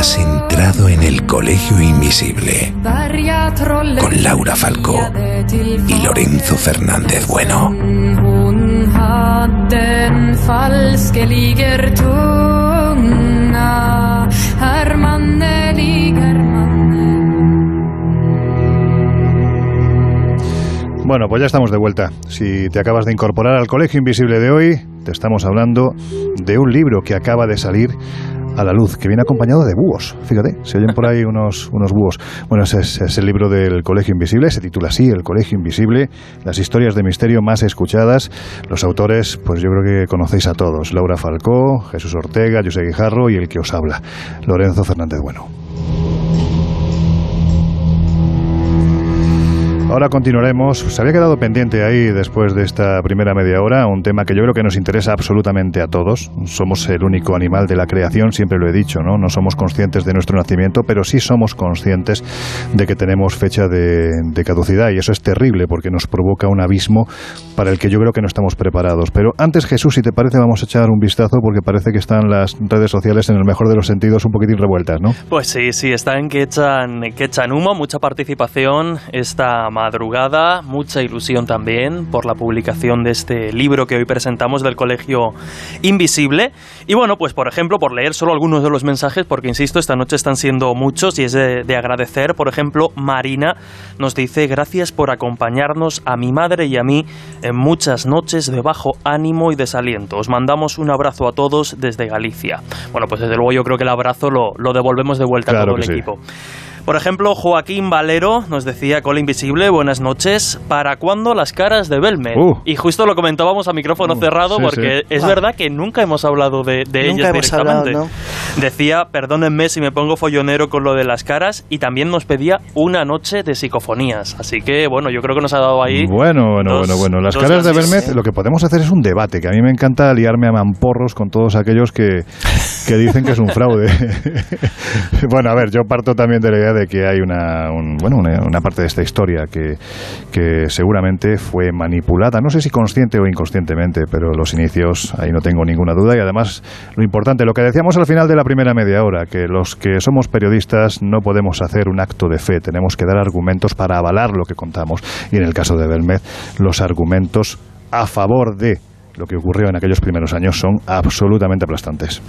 Has entrado en el Colegio Invisible con Laura Falcó y Lorenzo Fernández Bueno. Bueno, pues ya estamos de vuelta. Si te acabas de incorporar al Colegio Invisible de hoy, te estamos hablando de un libro que acaba de salir a la luz, que viene acompañado de búhos. Fíjate, se oyen por ahí unos, unos búhos. Bueno, ese es, el libro del Colegio Invisible, se titula así, El Colegio Invisible, las historias de misterio más escuchadas. Los autores, pues yo creo que conocéis a todos, Laura Falcó, Jesús Ortega, José Guijarro y el que os habla, Lorenzo Fernández Bueno. Ahora continuaremos. Se había quedado pendiente ahí después de esta primera media hora un tema que yo creo que nos interesa absolutamente a todos. Somos el único animal de la creación, siempre lo he dicho, ¿no? No somos conscientes de nuestro nacimiento, pero sí somos conscientes de que tenemos fecha de, caducidad y eso es terrible porque nos provoca un abismo para el que yo creo que no estamos preparados. Pero antes, Jesús, si te parece, vamos a echar un vistazo porque parece que están las redes sociales en el mejor de los sentidos un poquitín revueltas, ¿no? Pues sí, sí, están que echan, que echan humo, mucha participación. Esta madrugada, mucha ilusión también por la publicación de este libro que hoy presentamos del Colegio Invisible. Y bueno, pues por ejemplo, por leer solo algunos de los mensajes, porque insisto, esta noche están siendo muchos y es de, de agradecer. Por ejemplo, Marina nos dice gracias por acompañarnos a mi madre y a mí en muchas noches de bajo ánimo y desaliento. Os mandamos un abrazo a todos desde Galicia. Bueno, pues desde luego yo creo que el abrazo lo, lo devolvemos de vuelta a todo el equipo. Por ejemplo, Joaquín Valero nos decía, Cola Invisible, buenas noches, ¿para cuándo las caras de Belmed? Uh. Y justo lo comentábamos a micrófono Uh, cerrado sí, porque sí. es Ah. verdad que nunca hemos hablado de, de Nunca ellas hemos hablado, directamente. Decía, perdónenme si me pongo follonero con lo de las caras y también nos pedía una noche de psicofonías. Así que, bueno, yo creo que nos ha dado ahí... Bueno, bueno, dos- bueno, bueno. Las caras de. Belmez, lo que podemos hacer es un debate, que a mí me encanta liarme a mamporros con todos aquellos que, que dicen que es un fraude. bueno, a ver, yo parto también de la idea de que hay una, un- bueno, una, una parte de esta historia que, que seguramente fue manipulada, no sé si consciente o inconscientemente, pero los inicios, ahí no tengo ninguna duda. Y además, lo importante, lo que decíamos al final de la primera media hora, que los que somos periodistas no podemos hacer un acto de fe, tenemos que dar argumentos para avalar lo que contamos. Y en el caso de Belmez, los argumentos a favor de lo que ocurrió en aquellos primeros años son absolutamente aplastantes.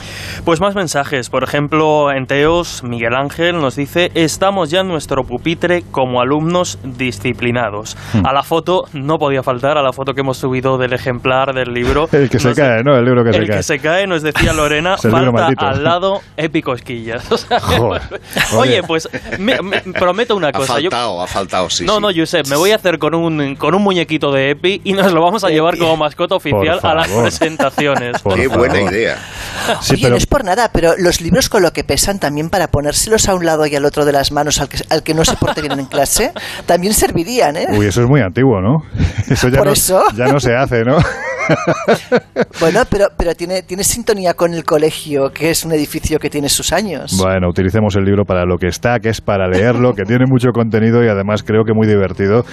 Pues más mensajes. Por ejemplo, en Teos, Miguel Ángel nos dice: Estamos ya en nuestro pupitre como alumnos disciplinados. Hmm. A la foto, no podía faltar, a la foto que hemos subido del ejemplar del libro. El que se Nos- cae, ¿no? El libro que se el cae. que se cae, nos decía Lorena, el falta al lado épicosquillas. O sea, Joder. Oye, pues me- me- prometo una Ha cosa. yo- faltado, ha faltado, sí. no, sí. no, Josep, me voy a hacer con un, con un muñequito de Epi y nos lo vamos a llevar como mascota oficial a las presentaciones. Por Qué favor. buena idea. Sí, Oye, pero no es por nada, pero los libros con lo que pesan también para ponérselos a un lado y al otro de las manos al que, al que no se porte bien en clase, también servirían, ¿eh? Uy, eso es muy antiguo, ¿no? Eso ya, Por no, eso. ya no se hace, ¿no? Bueno, pero, pero tiene, tiene sintonía con el colegio, que es un edificio que tiene sus años. Bueno, utilicemos el libro para lo que está, que es para leerlo, que tiene mucho contenido y además creo que muy divertido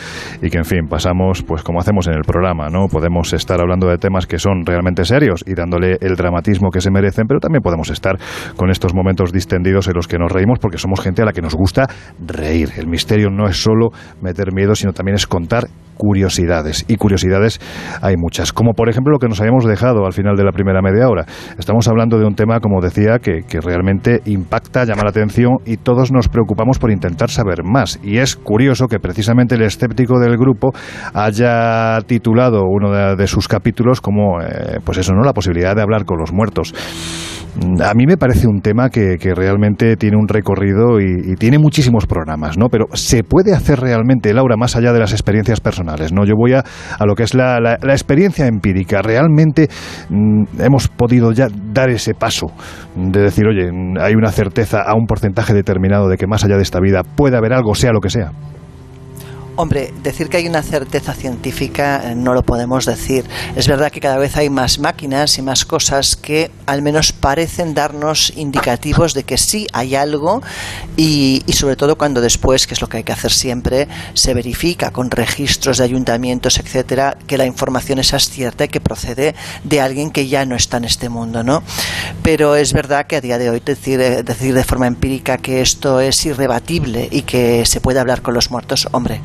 y que, en fin, pasamos, pues como hacemos en el programa, ¿no? Podemos estar hablando de temas que son realmente serios y dándole el dramatismo que se merecen, pero también podemos estar con estos momentos distendidos en los que nos reímos porque somos gente a la que nos gusta reír. El misterio no es solo meter miedo, sino también es contar curiosidades. Y curiosidades hay muchas. Como por ejemplo lo que nos habíamos dejado al final de la primera media hora. Estamos hablando de un tema, como decía, que, realmente impacta, llama la atención y todos nos preocupamos por intentar saber más. Y es curioso que precisamente el escéptico del grupo haya titulado uno de sus capítulos como, eh, pues eso, ¿no? La posibilidad de hablar con los muertos. A mí me parece un tema que, que realmente tiene un recorrido y, tiene muchísimos programas, ¿no? Pero se puede hacer realmente, Laura, más allá de las experiencias personales, ¿no? Yo voy a, a lo que es la, la- la experiencia empírica. Realmente mm, hemos podido ya dar ese paso de decir, oye, hay una certeza a un porcentaje determinado de que más allá de esta vida puede haber algo, sea lo que sea. Hombre, decir que hay una certeza científica eh, no lo podemos decir. Es verdad que cada vez hay más máquinas y más cosas que al menos parecen darnos indicativos de que sí hay algo y, sobre todo cuando después, que es lo que hay que hacer siempre, se verifica con registros de ayuntamientos, etcétera, que la información es cierta y que procede de alguien que ya no está en este mundo, ¿no? Pero es verdad que a día de hoy decir, eh, decir de forma empírica que esto es irrebatible y que se puede hablar con los muertos, hombre,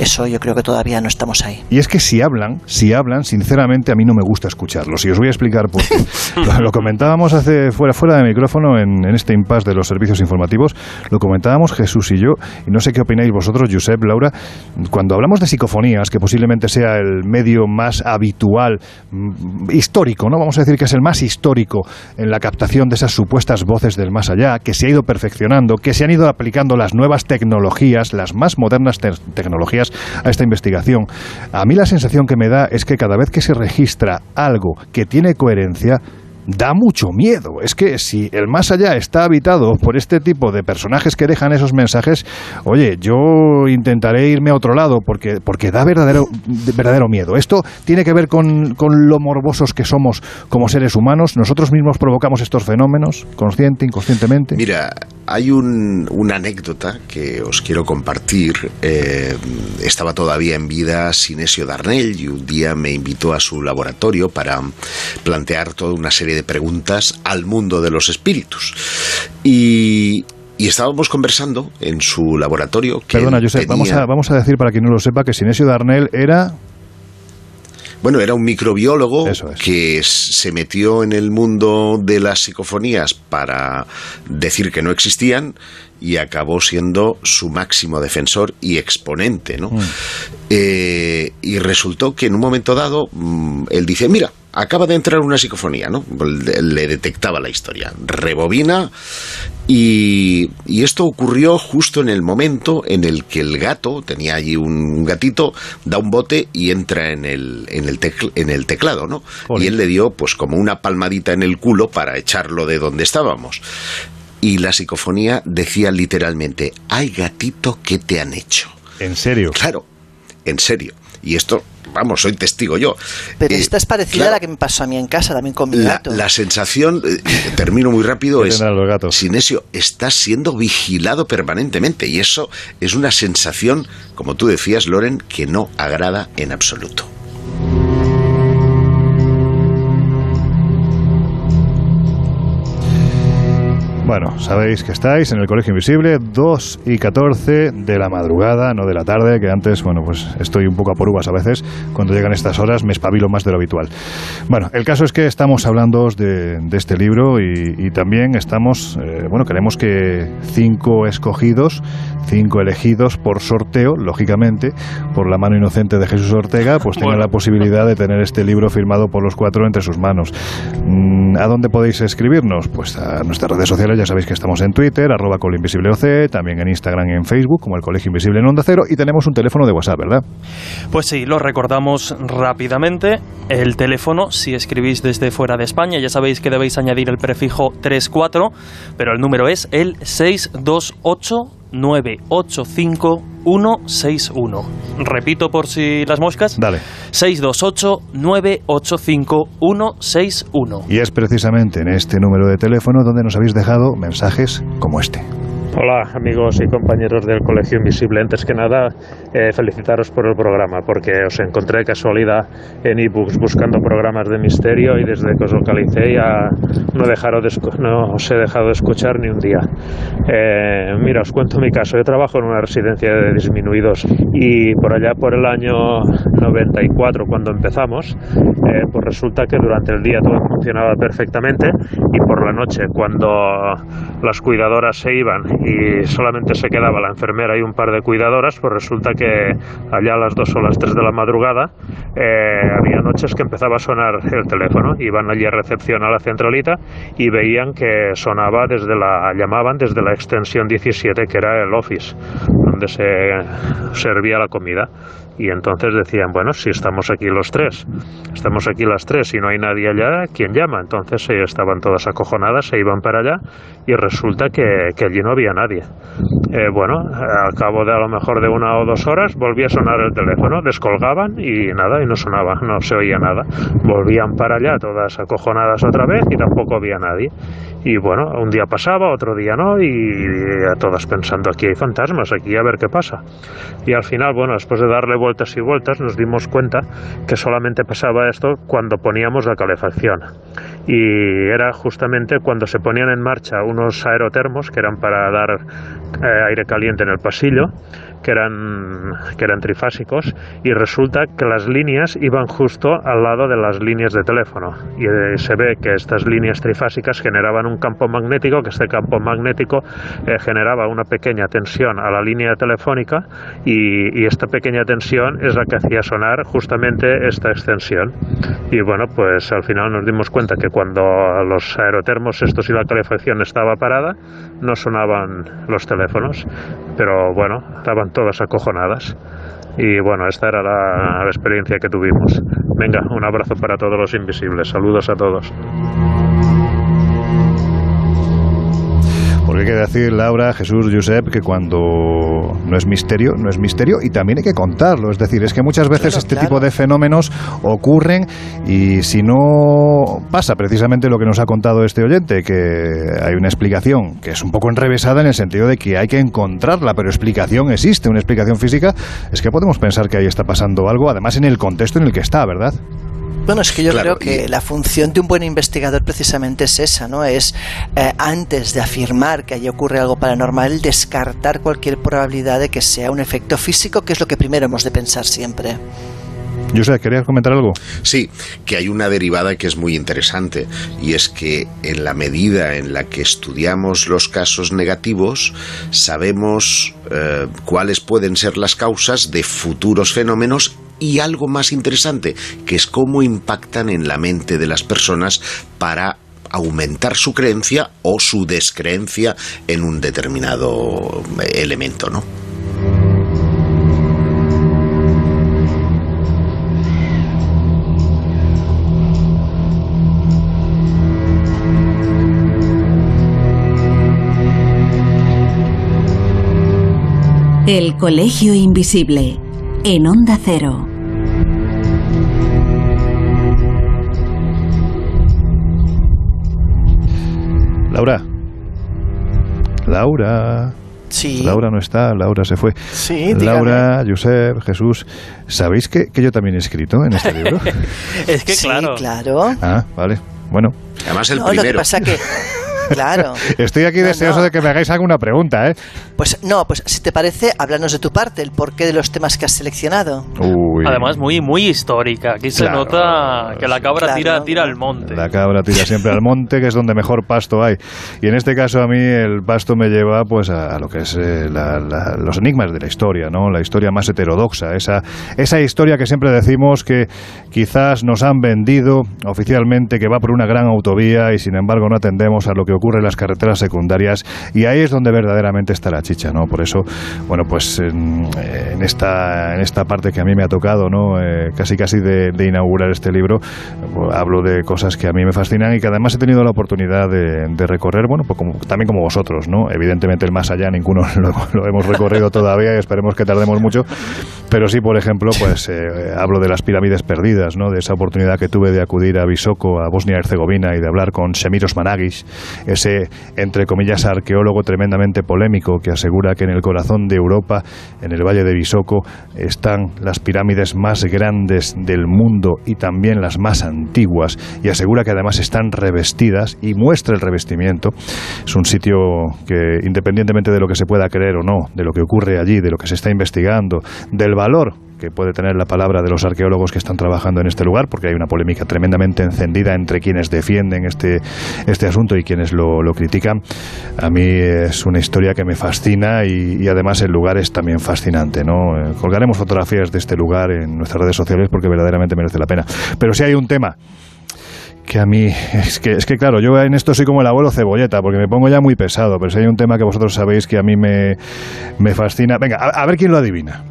eso yo creo que todavía no estamos ahí. Y es que si hablan, si hablan, sinceramente a mí no me gusta escucharlos. Y os voy a explicar por qué. lo, comentábamos hace fuera, fuera de micrófono en, este impasse de los servicios informativos. Lo comentábamos Jesús y yo. Y no sé qué opináis vosotros, Josep, Laura. Cuando hablamos de psicofonías, que posiblemente sea el medio más habitual, mm, histórico, ¿no? Vamos a decir que es el más histórico en la captación de esas supuestas voces del más allá, que se ha ido perfeccionando, que se han ido aplicando las nuevas tecnologías, las más modernas tecnologías a esta investigación. A mí la sensación que me da es que cada vez que se registra algo que tiene coherencia, da mucho miedo. Es que si el más allá está habitado por este tipo de personajes que dejan esos mensajes, oye, yo intentaré irme a otro lado porque, porque da verdadero, verdadero miedo. Esto tiene que ver con, con lo morbosos que somos como seres humanos. Nosotros mismos provocamos estos fenómenos, consciente, inconscientemente. Mira, hay un, una anécdota que os quiero compartir. Eh, estaba todavía en vida Sinesio Darnell y un día me invitó a su laboratorio para plantear toda una serie de preguntas al mundo de los espíritus. Y, estábamos conversando en su laboratorio. Que Perdona, Josep, vamos, a, vamos a decir para quien no lo sepa que Sinesio Darnell era bueno, era un microbiólogo que se metió en el mundo de las psicofonías para decir que no existían y acabó siendo su máximo defensor y exponente, ¿no? Mm. Eh, y resultó que en un momento dado mm, él dice, mira, acaba de entrar una psicofonía, ¿no? Le detectaba la historia. Rebobina y, esto ocurrió justo en el momento en el que el gato, tenía allí un gatito, da un bote y entra en el, en el, en el teclado, ¿no? Y él le dio pues como una palmadita en el culo para echarlo de donde estábamos. Y la psicofonía decía literalmente, ay gatito, ¿qué te han hecho? ¿En serio? Claro, en serio. Y esto vamos, soy testigo yo. Pero esta es parecida a la que me pasó a mí en casa, también con mi la, gato. La sensación, eh, termino muy rápido, es, Sinesio, estás siendo vigilado permanentemente y eso es una sensación, como tú decías, Loren, que no agrada en absoluto. Bueno, sabéis que estáis en el Colegio Invisible, 2 y 14 de la madrugada, no de la tarde, que antes, bueno, pues estoy un poco a por uvas a veces. Cuando llegan estas horas me espabilo más de lo habitual. Bueno, el caso es que estamos hablando de, este libro y, también estamos, eh, bueno, queremos que cinco escogidos, cinco elegidos por sorteo, lógicamente, por la mano inocente de Jesús Ortega, pues tengan la posibilidad de tener este libro firmado por los cuatro entre sus manos. Mm, ¿A dónde podéis escribirnos? Pues a nuestras redes sociales ya sabéis que estamos en Twitter, arroba OC, también en Instagram y en Facebook, como el Colegio Invisible en Onda Cero, y tenemos un teléfono de WhatsApp, ¿verdad? Pues sí, lo recordamos rápidamente. El teléfono, si escribís desde fuera de España, ya sabéis que debéis añadir el prefijo 34, pero el número es el 628 985-161. Repito por si las moscas. Dale. 628-985-161. Y es precisamente en este número de teléfono donde nos habéis dejado mensajes como este. Hola amigos y compañeros del Colegio Invisible. Antes que nada, eh, felicitaros por el programa, porque os encontré de casualidad en ebooks buscando programas de misterio y desde que os localicé ya no, dejaron no os he dejado de escuchar ni un día. Eh, mira, os cuento mi caso. Yo trabajo en una residencia de disminuidos y por allá por el año 94, cuando empezamos, eh, pues resulta que durante el día todo funcionaba perfectamente y por la noche, cuando las cuidadoras se iban y solamente se quedaba la enfermera y un par de cuidadoras, pues resulta que allá a las 2 o las 3 de la madrugada eh, había noches que empezaba a sonar el teléfono, iban allí a recepción a la centralita y veían que sonaba desde la, llamaban desde la extensión 17 que era el office, donde se servía la comida Y entonces decían, bueno, si estamos aquí los tres, estamos aquí las tres y no hay nadie allá, ¿quién llama? Entonces eh, estaban todas acojonadas, se iban para allá y resulta que, que allí no había nadie. Eh, bueno, al cabo de a lo mejor de una o dos horas volvía a sonar el teléfono, descolgaban y nada, y no sonaba, no se oía nada. Volvían para allá todas acojonadas otra vez y tampoco había nadie. Y bueno, un día pasaba, otro día no, y a todas pensando, aquí hay fantasmas, aquí a ver qué pasa. Y al final, bueno, después de darle vueltas y vueltas, nos dimos cuenta que solamente pasaba esto cuando poníamos la calefacción. Y era justamente cuando se ponían en marcha unos aerotermos que eran para dar eh, aire caliente en el pasillo que eran, que eran trifásicos y resulta que las líneas iban justo al lado de las líneas de teléfono y eh, se ve que estas líneas trifásicas generaban un campo magnético, que este campo magnético eh, generaba una pequeña tensión a la línea telefónica y, y, esta pequeña tensión es la que hacía sonar justamente esta extensión. Y bueno pues al final nos dimos cuenta que cuando los aerotermos estos y la calefacción estaba parada no sonaban los teléfonos pero bueno estaban todas acojonadas. Y bueno, esta era la, la experiencia que tuvimos. Venga, un abrazo para todos los invisibles. Saludos a todos. Porque hay que decir, Laura, Jesús, Josep, que cuando no es misterio, no es misterio y también hay que contarlo. Es decir, es que muchas veces Claro, este claro. tipo de fenómenos ocurren y si no pasa precisamente lo que nos ha contado este oyente, que hay una explicación que es un poco enrevesada en el sentido de que hay que encontrarla, pero explicación existe, una explicación física, es que podemos pensar que ahí está pasando algo, además en el contexto en el que está, ¿verdad? Bueno, es que yo Claro, creo que la función de un buen investigador precisamente es esa, ¿no? Es eh, antes de afirmar que allí ocurre algo paranormal, descartar cualquier probabilidad de que sea un efecto físico, que es lo que primero hemos de pensar siempre. Josep, ¿querías comentar algo? Sí, que hay una derivada que es muy interesante y es que en la medida en la que estudiamos los casos negativos sabemos eh, cuáles pueden ser las causas de futuros fenómenos y algo más interesante, que es cómo impactan en la mente de las personas para aumentar su creencia o su descreencia en un determinado elemento, ¿no? El Colegio Invisible, en Onda Cero. Laura. Laura. Sí. Laura no está, Laura se fue. Sí, Laura, Josep, Jesús, ¿sabéis que, que yo también he escrito en este libro? Es que Sí, claro. claro. ah, vale. Bueno, Además el No, lo que primero. pasa que, claro. estoy aquí No, deseoso no. de que me hagáis alguna pregunta, ¿eh? Pues no, pues si te parece, háblanos de tu parte, el porqué de los temas que has seleccionado. Uy. Además, muy, muy histórica. Aquí se Claro. nota que la cabra Claro. tira, tira al monte. La cabra tira siempre al monte, que es donde mejor pasto hay. Y en este caso a mí el pasto me lleva pues a, a lo que es eh, la- la- los enigmas de la historia, ¿no? La historia más heterodoxa, esa, esa historia que siempre decimos que quizás nos han vendido oficialmente que va por una gran autovía y sin embargo no atendemos a lo que ocurre en las carreteras secundarias y ahí es donde verdaderamente está la chicha, ¿no? Por eso, bueno, pues en, esta, en esta parte que a mí me ha tocado, ¿no? Eh, casi casi de, inaugurar este libro, pues, hablo de cosas que a mí me fascinan y que además he tenido la oportunidad de, de recorrer, bueno, pues como- también como vosotros, ¿no? Evidentemente el más allá ninguno lo, hemos recorrido todavía y esperemos que tardemos mucho, pero sí, por ejemplo, pues eh, hablo de las pirámides perdidas, ¿no? De esa oportunidad que tuve de acudir a Visoko, a Bosnia Herzegovina y de hablar con Semiros Managis, ese, entre comillas, arqueólogo tremendamente polémico que asegura que en el corazón de Europa, en el Valle de Visoko, están las pirámides más grandes del mundo y también las más antiguas y asegura que además están revestidas y muestra el revestimiento. Es un sitio que, independientemente de lo que se pueda creer o no, de lo que ocurre allí, de lo que se está investigando, del valor que puede tener la palabra de los arqueólogos que están trabajando en este lugar, porque hay una polémica tremendamente encendida entre quienes defienden este, este asunto y quienes lo, critican. A mí es una historia que me fascina y, además el lugar es también fascinante. ¿no? Eh, Colgaremos fotografías de este lugar en nuestras redes sociales porque verdaderamente merece la pena. Pero si hay un tema que a mí es que es que claro yo en esto soy como el abuelo cebolleta porque me pongo ya muy pesado pero si hay un tema que vosotros sabéis que a mí me, me fascina venga a ver quién lo adivina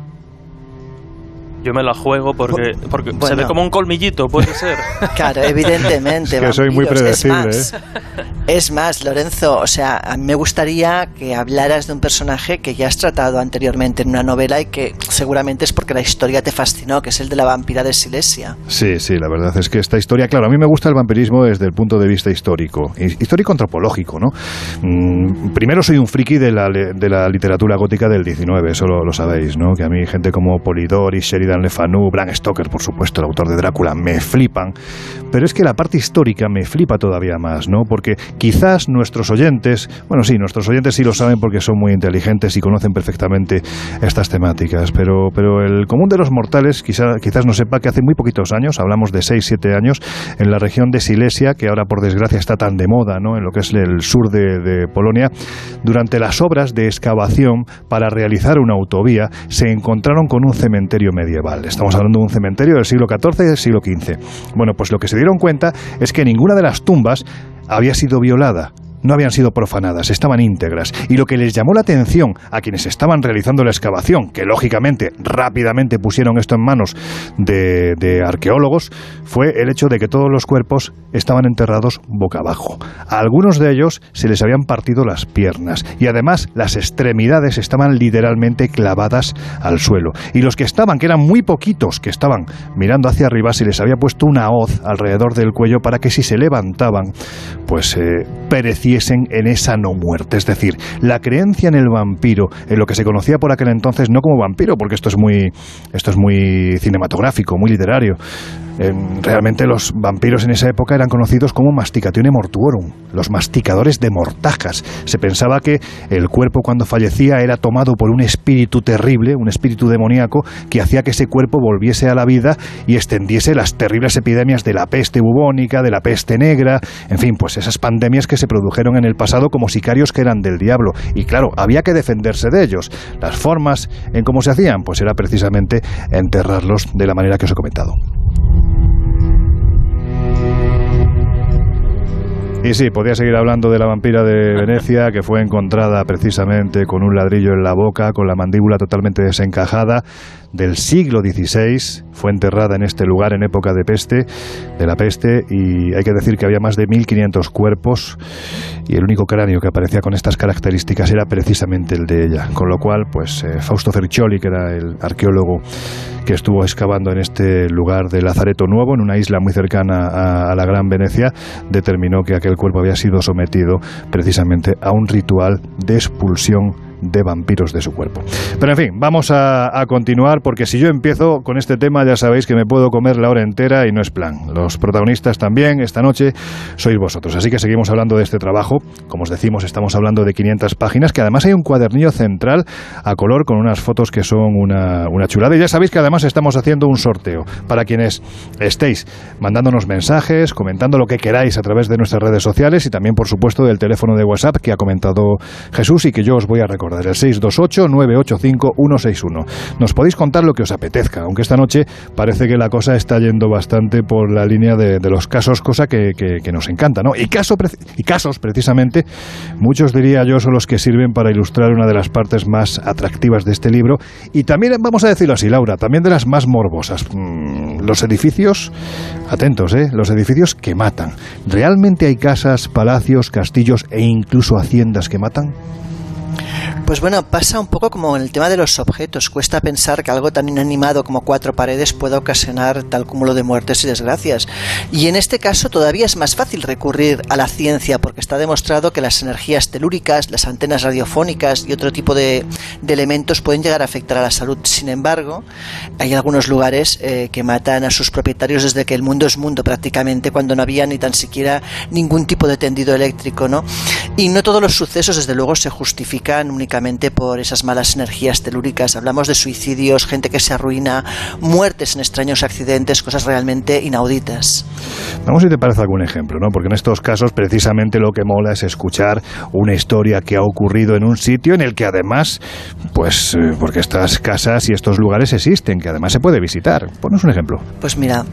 Yo me la juego porque, porque se ve como un colmillito, puede ser. Claro, evidentemente. es que soy muy predecible. Es más, ¿eh? es más, Lorenzo, o sea, a mí me gustaría que hablaras de un personaje que ya has tratado anteriormente en una novela y que seguramente es porque la historia te fascinó, que es el de la vampira de Silesia. Sí, sí, la verdad es que esta historia, claro, a mí me gusta el vampirismo desde el punto de vista histórico, histórico antropológico, ¿no? Mm, primero soy un friki de la, de la literatura gótica del 19, eso lo, sabéis, ¿no? Que a mí gente como Polidori, Sheridan Le Fanu, Bram Stoker, por supuesto, el autor de Drácula, me flipan. Pero es que la parte histórica me flipa todavía más, ¿no? Porque quizás nuestros oyentes, bueno, sí, nuestros oyentes sí lo saben porque son muy inteligentes y conocen perfectamente estas temáticas, pero, pero el común de los mortales quizá, quizás no sepa que hace muy poquitos años, hablamos de 6, 7 años, en la región de Silesia, que ahora por desgracia está tan de moda, ¿no? En lo que es el sur de, de Polonia, durante las obras de excavación para realizar una autovía, se encontraron con un cementerio medieval. Estamos hablando de un cementerio del siglo XIV y del siglo XV. Bueno, pues lo que se dieron cuenta es que ninguna de las tumbas había sido violada no habían sido profanadas, estaban íntegras. Y lo que les llamó la atención a quienes estaban realizando la excavación, que lógicamente rápidamente pusieron esto en manos de, arqueólogos, fue el hecho de que todos los cuerpos estaban enterrados boca abajo. A algunos de ellos se les habían partido las piernas y además las extremidades estaban literalmente clavadas al suelo. Y los que estaban, que eran muy poquitos, que estaban mirando hacia arriba, se les había puesto una hoz alrededor del cuello para que si se levantaban, pues eh, en esa no muerte. Es decir, la creencia en el vampiro, en lo que se conocía por aquel entonces no como vampiro, porque esto es muy, esto es muy cinematográfico, muy literario, realmente los vampiros en esa época eran conocidos como masticatione mortuorum, los masticadores de mortajas. Se pensaba que el cuerpo cuando fallecía era tomado por un espíritu terrible, un espíritu demoníaco, que hacía que ese cuerpo volviese a la vida y extendiese las terribles epidemias de la peste bubónica, de la peste negra, en fin, pues esas pandemias que se produjeron en el pasado como sicarios que eran del diablo. Y claro, había que defenderse de ellos. Las formas en cómo se hacían, pues era precisamente enterrarlos de la manera que os he comentado. Y sí, podía seguir hablando de la vampira de Venecia, que fue encontrada precisamente con un ladrillo en la boca, con la mandíbula totalmente desencajada, del siglo XVI, fue enterrada en este lugar en época de peste, de la peste, y hay que decir que había más de 1.500 cuerpos, y el único cráneo que aparecía con estas características era precisamente el de ella, con lo cual, pues eh, Fausto Fercioli, que era el arqueólogo que estuvo excavando en este lugar de Lazareto Nuevo, en una isla muy cercana a, a la Gran Venecia, determinó que aquel cuerpo había sido sometido precisamente a un ritual de expulsión de vampiros de su cuerpo. Pero en fin, vamos a, continuar porque si yo empiezo con este tema ya sabéis que me puedo comer la hora entera y no es plan. Los protagonistas también esta noche sois vosotros. Así que seguimos hablando de este trabajo. Como os decimos, estamos hablando de 500 páginas, que además hay un cuadernillo central a color con unas fotos que son una, una chulada. Y ya sabéis que además estamos haciendo un sorteo para quienes estéis mandándonos mensajes, comentando lo que queráis a través de nuestras redes sociales y también, por supuesto, del teléfono de WhatsApp que ha comentado Jesús y que yo os voy a recordar del el 628-985-161. Nos podéis contar lo que os apetezca, aunque esta noche parece que la cosa está yendo bastante por la línea de, los casos, cosa que, nos encanta, ¿no? Y, caso, y casos, precisamente, muchos diría yo son los que sirven para ilustrar una de las partes más atractivas de este libro y también, vamos a decirlo así, Laura, también de las más morbosas. Mm, los edificios, atentos, ¿eh? Los edificios que matan. ¿Realmente hay casas, palacios, castillos e incluso haciendas que matan? Pues bueno, pasa un poco como en el tema de los objetos. Cuesta pensar que algo tan inanimado como cuatro paredes pueda ocasionar tal cúmulo de muertes y desgracias. Y en este caso todavía es más fácil recurrir a la ciencia porque está demostrado que las energías telúricas, las antenas radiofónicas y otro tipo de, elementos pueden llegar a afectar a la salud. Sin embargo, hay algunos lugares eh, que matan a sus propietarios desde que el mundo es mundo prácticamente, cuando no había ni tan siquiera ningún tipo de tendido eléctrico, ¿no? Y no todos los sucesos, desde luego, se justifican únicamente por esas malas energías telúricas. Hablamos de suicidios, gente que se arruina, muertes en extraños accidentes, cosas realmente inauditas. Vamos si te parece algún ejemplo, ¿no? Porque en estos casos precisamente lo que mola es escuchar una historia que ha ocurrido en un sitio en el que además, pues, eh, porque estas casas y estos lugares existen, que además se puede visitar. Ponos un ejemplo. Pues mira,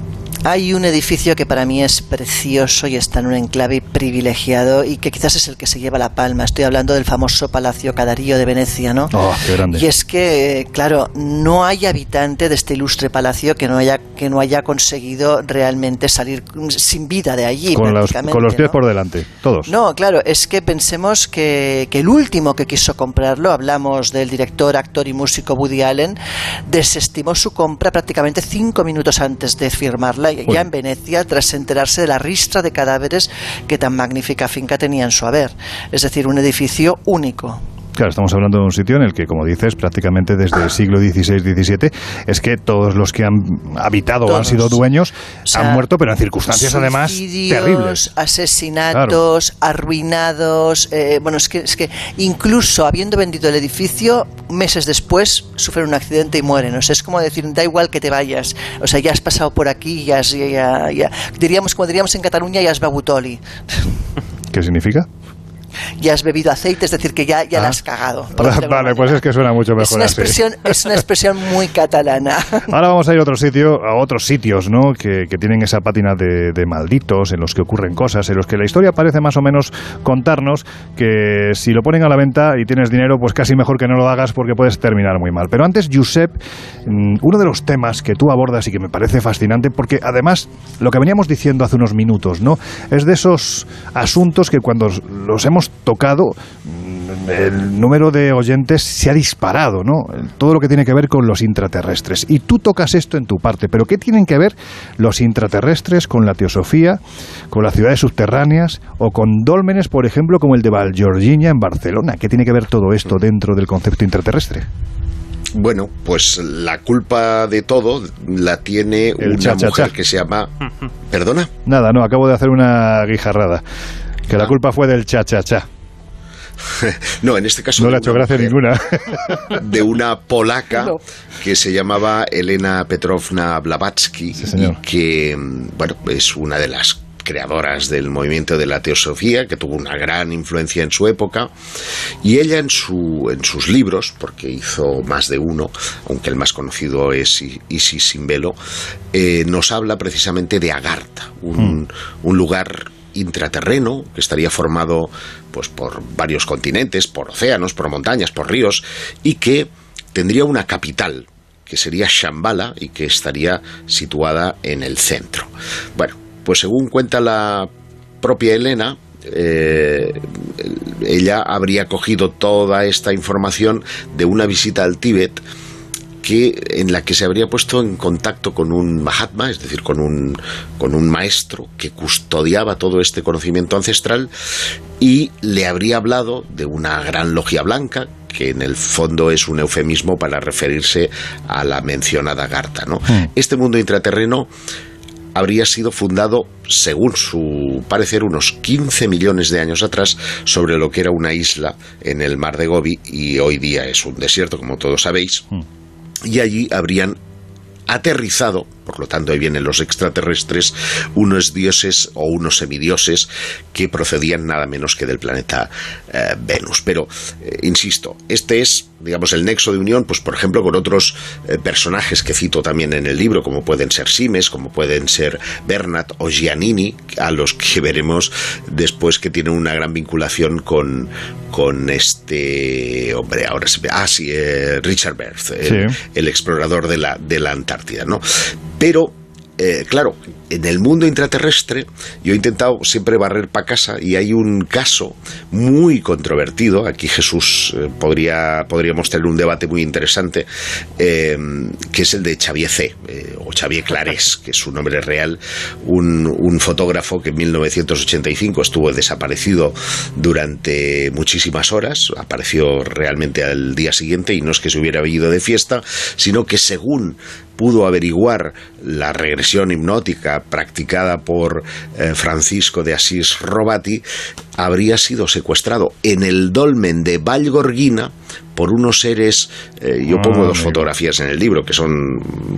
Hay un edificio que para mí es precioso y está en un enclave privilegiado y que quizás es el que se lleva la palma. Estoy hablando del famoso Palacio Cadarío de Venecia, ¿no? Oh, qué grande. Y es que, claro, no hay habitante de este ilustre palacio que no haya, que no haya conseguido realmente salir sin vida de allí. Con los, prácticamente, con los pies ¿no? por delante, todos. No, claro, es que pensemos que, que el último que quiso comprarlo, hablamos del director, actor y músico Woody Allen, desestimó su compra prácticamente cinco minutos antes de firmarla, ya en Venecia, tras enterarse de la ristra de cadáveres que tan magnífica finca tenía en su haber. Es decir, un edificio único. Claro, estamos hablando de un sitio en el que, como dices, prácticamente desde el siglo XVI-XVII, es que todos los que han habitado o han sido dueños O sea, han muerto, pero en circunstancias además terribles. asesinatos, arruinados. eh, bueno, es que, es que incluso habiendo vendido el edificio, meses después sufren un accidente y mueren. O sea, es como decir, da igual que te vayas. O sea, ya has pasado por aquí, ya, has- ya, ya- ya- diríamos, como diríamos en Cataluña, ya has babutoli. ¿Qué significa? Ya has bebido aceite, es decir, que ya, ya la Ah. has cagado. por decirlo de alguna Vale, pues es que suena mucho Es mejor una, así. expresión, es una expresión muy catalana. Ahora vamos a ir a otro sitio, a otros sitios, ¿no? Que, que tienen esa pátina de, de malditos, en los que ocurren cosas, en los que la historia parece más o menos contarnos que si lo ponen a la venta y tienes dinero, pues casi mejor que no lo hagas porque puedes terminar muy mal. Pero antes, Josep, mm, uno de los temas que tú abordas y que me parece fascinante, porque además lo que veníamos diciendo hace unos minutos, ¿no? Es de esos asuntos que cuando los hemos tocado, mm, el número de oyentes se ha disparado, ¿no? Todo lo que tiene que ver con los intraterrestres. Y tú tocas esto en tu parte, pero ¿qué tienen que ver los intraterrestres con la teosofía, con las ciudades subterráneas o con dólmenes, por ejemplo, como el de Valgeorginia en Barcelona? ¿Qué tiene que ver todo esto dentro del concepto intraterrestre? Bueno, pues la culpa de todo la tiene El una mujer que se llama... ¿Perdona? Nada, no, acabo de hacer una guijarrada. Que la culpa fue del cha-cha-cha. No, en este caso... No le de ha hecho una gracia mujer, ninguna. De una polaca No. que se llamaba Elena Petrovna Blavatsky y que, mm, bueno, es una de las creadoras del movimiento de la teosofía, que tuvo una gran influencia en su época, y ella en, su, en sus libros, porque hizo más de uno, aunque el más conocido es Isis sin velo, eh, nos habla precisamente de Agartha, un, un lugar intraterreno que estaría formado pues por varios continentes, por océanos, por montañas, por ríos y que tendría una capital que sería Shambhala y que estaría situada en el centro. Bueno, pues según cuenta la propia Elena, eh, ella habría cogido toda esta información de una visita al Tíbet que en la que se habría puesto en contacto con un Mahatma, es decir, con un, con un maestro que custodiaba todo este conocimiento ancestral y le habría hablado de una gran logia blanca que en el fondo es un eufemismo para referirse a la mencionada Garta. ¿no? Este mundo intraterreno habría sido fundado, según su parecer, unos 15 millones de años atrás sobre lo que era una isla en el mar de Gobi y hoy día es un desierto, como todos sabéis y allí habrían aterrizado, por lo tanto ahí vienen los extraterrestres, unos dioses o unos semidioses que procedían nada menos que del planeta eh, Venus. Pero, eh, insisto, este es, digamos, el nexo de unión, pues por ejemplo, con otros eh, personajes que cito también en el libro, como pueden ser Simes, como pueden ser Bernat o Giannini, a los que veremos después que tienen una gran vinculación con, con este hombre, ahora se. Ah, sí, Richard Berth, el, Sí. el explorador de la, de la Antártida, ¿no? Pero, eh, claro, en el mundo intraterrestre yo he intentado siempre barrer para casa y hay un caso muy controvertido, aquí Jesús eh, podría, podríamos tener un debate muy interesante, eh, que es el de Xavier C, eh, o Xavier Clarés, que es su nombre real, un, un fotógrafo que en 1985 estuvo desaparecido durante muchísimas horas, apareció realmente al día siguiente y no es que se hubiera ido de fiesta, sino que según pudo averiguar la regresión hipnótica practicada por eh, Francisco de Asís Robati, habría sido secuestrado en el dolmen de Vallgorguina por unos seres, eh, yo pongo dos fotografías en el libro que son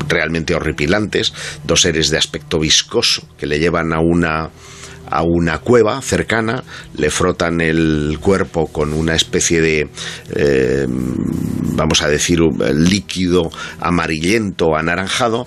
realmente horripilantes, dos seres de aspecto viscoso que le llevan a una a una cueva cercana, le frotan el cuerpo con una especie de, eh, vamos a decir, líquido amarillento, anaranjado,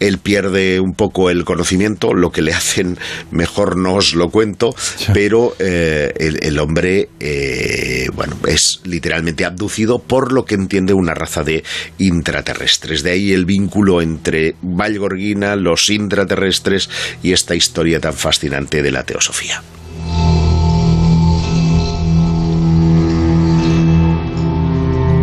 él pierde un poco el conocimiento, lo que le hacen, mejor no os lo cuento, pero eh, el, hombre, eh, bueno, es literalmente abducido por lo que entiende una raza de intraterrestres. De ahí el vínculo entre Valgorguina, los intraterrestres y esta historia tan fascinante de la teosofía.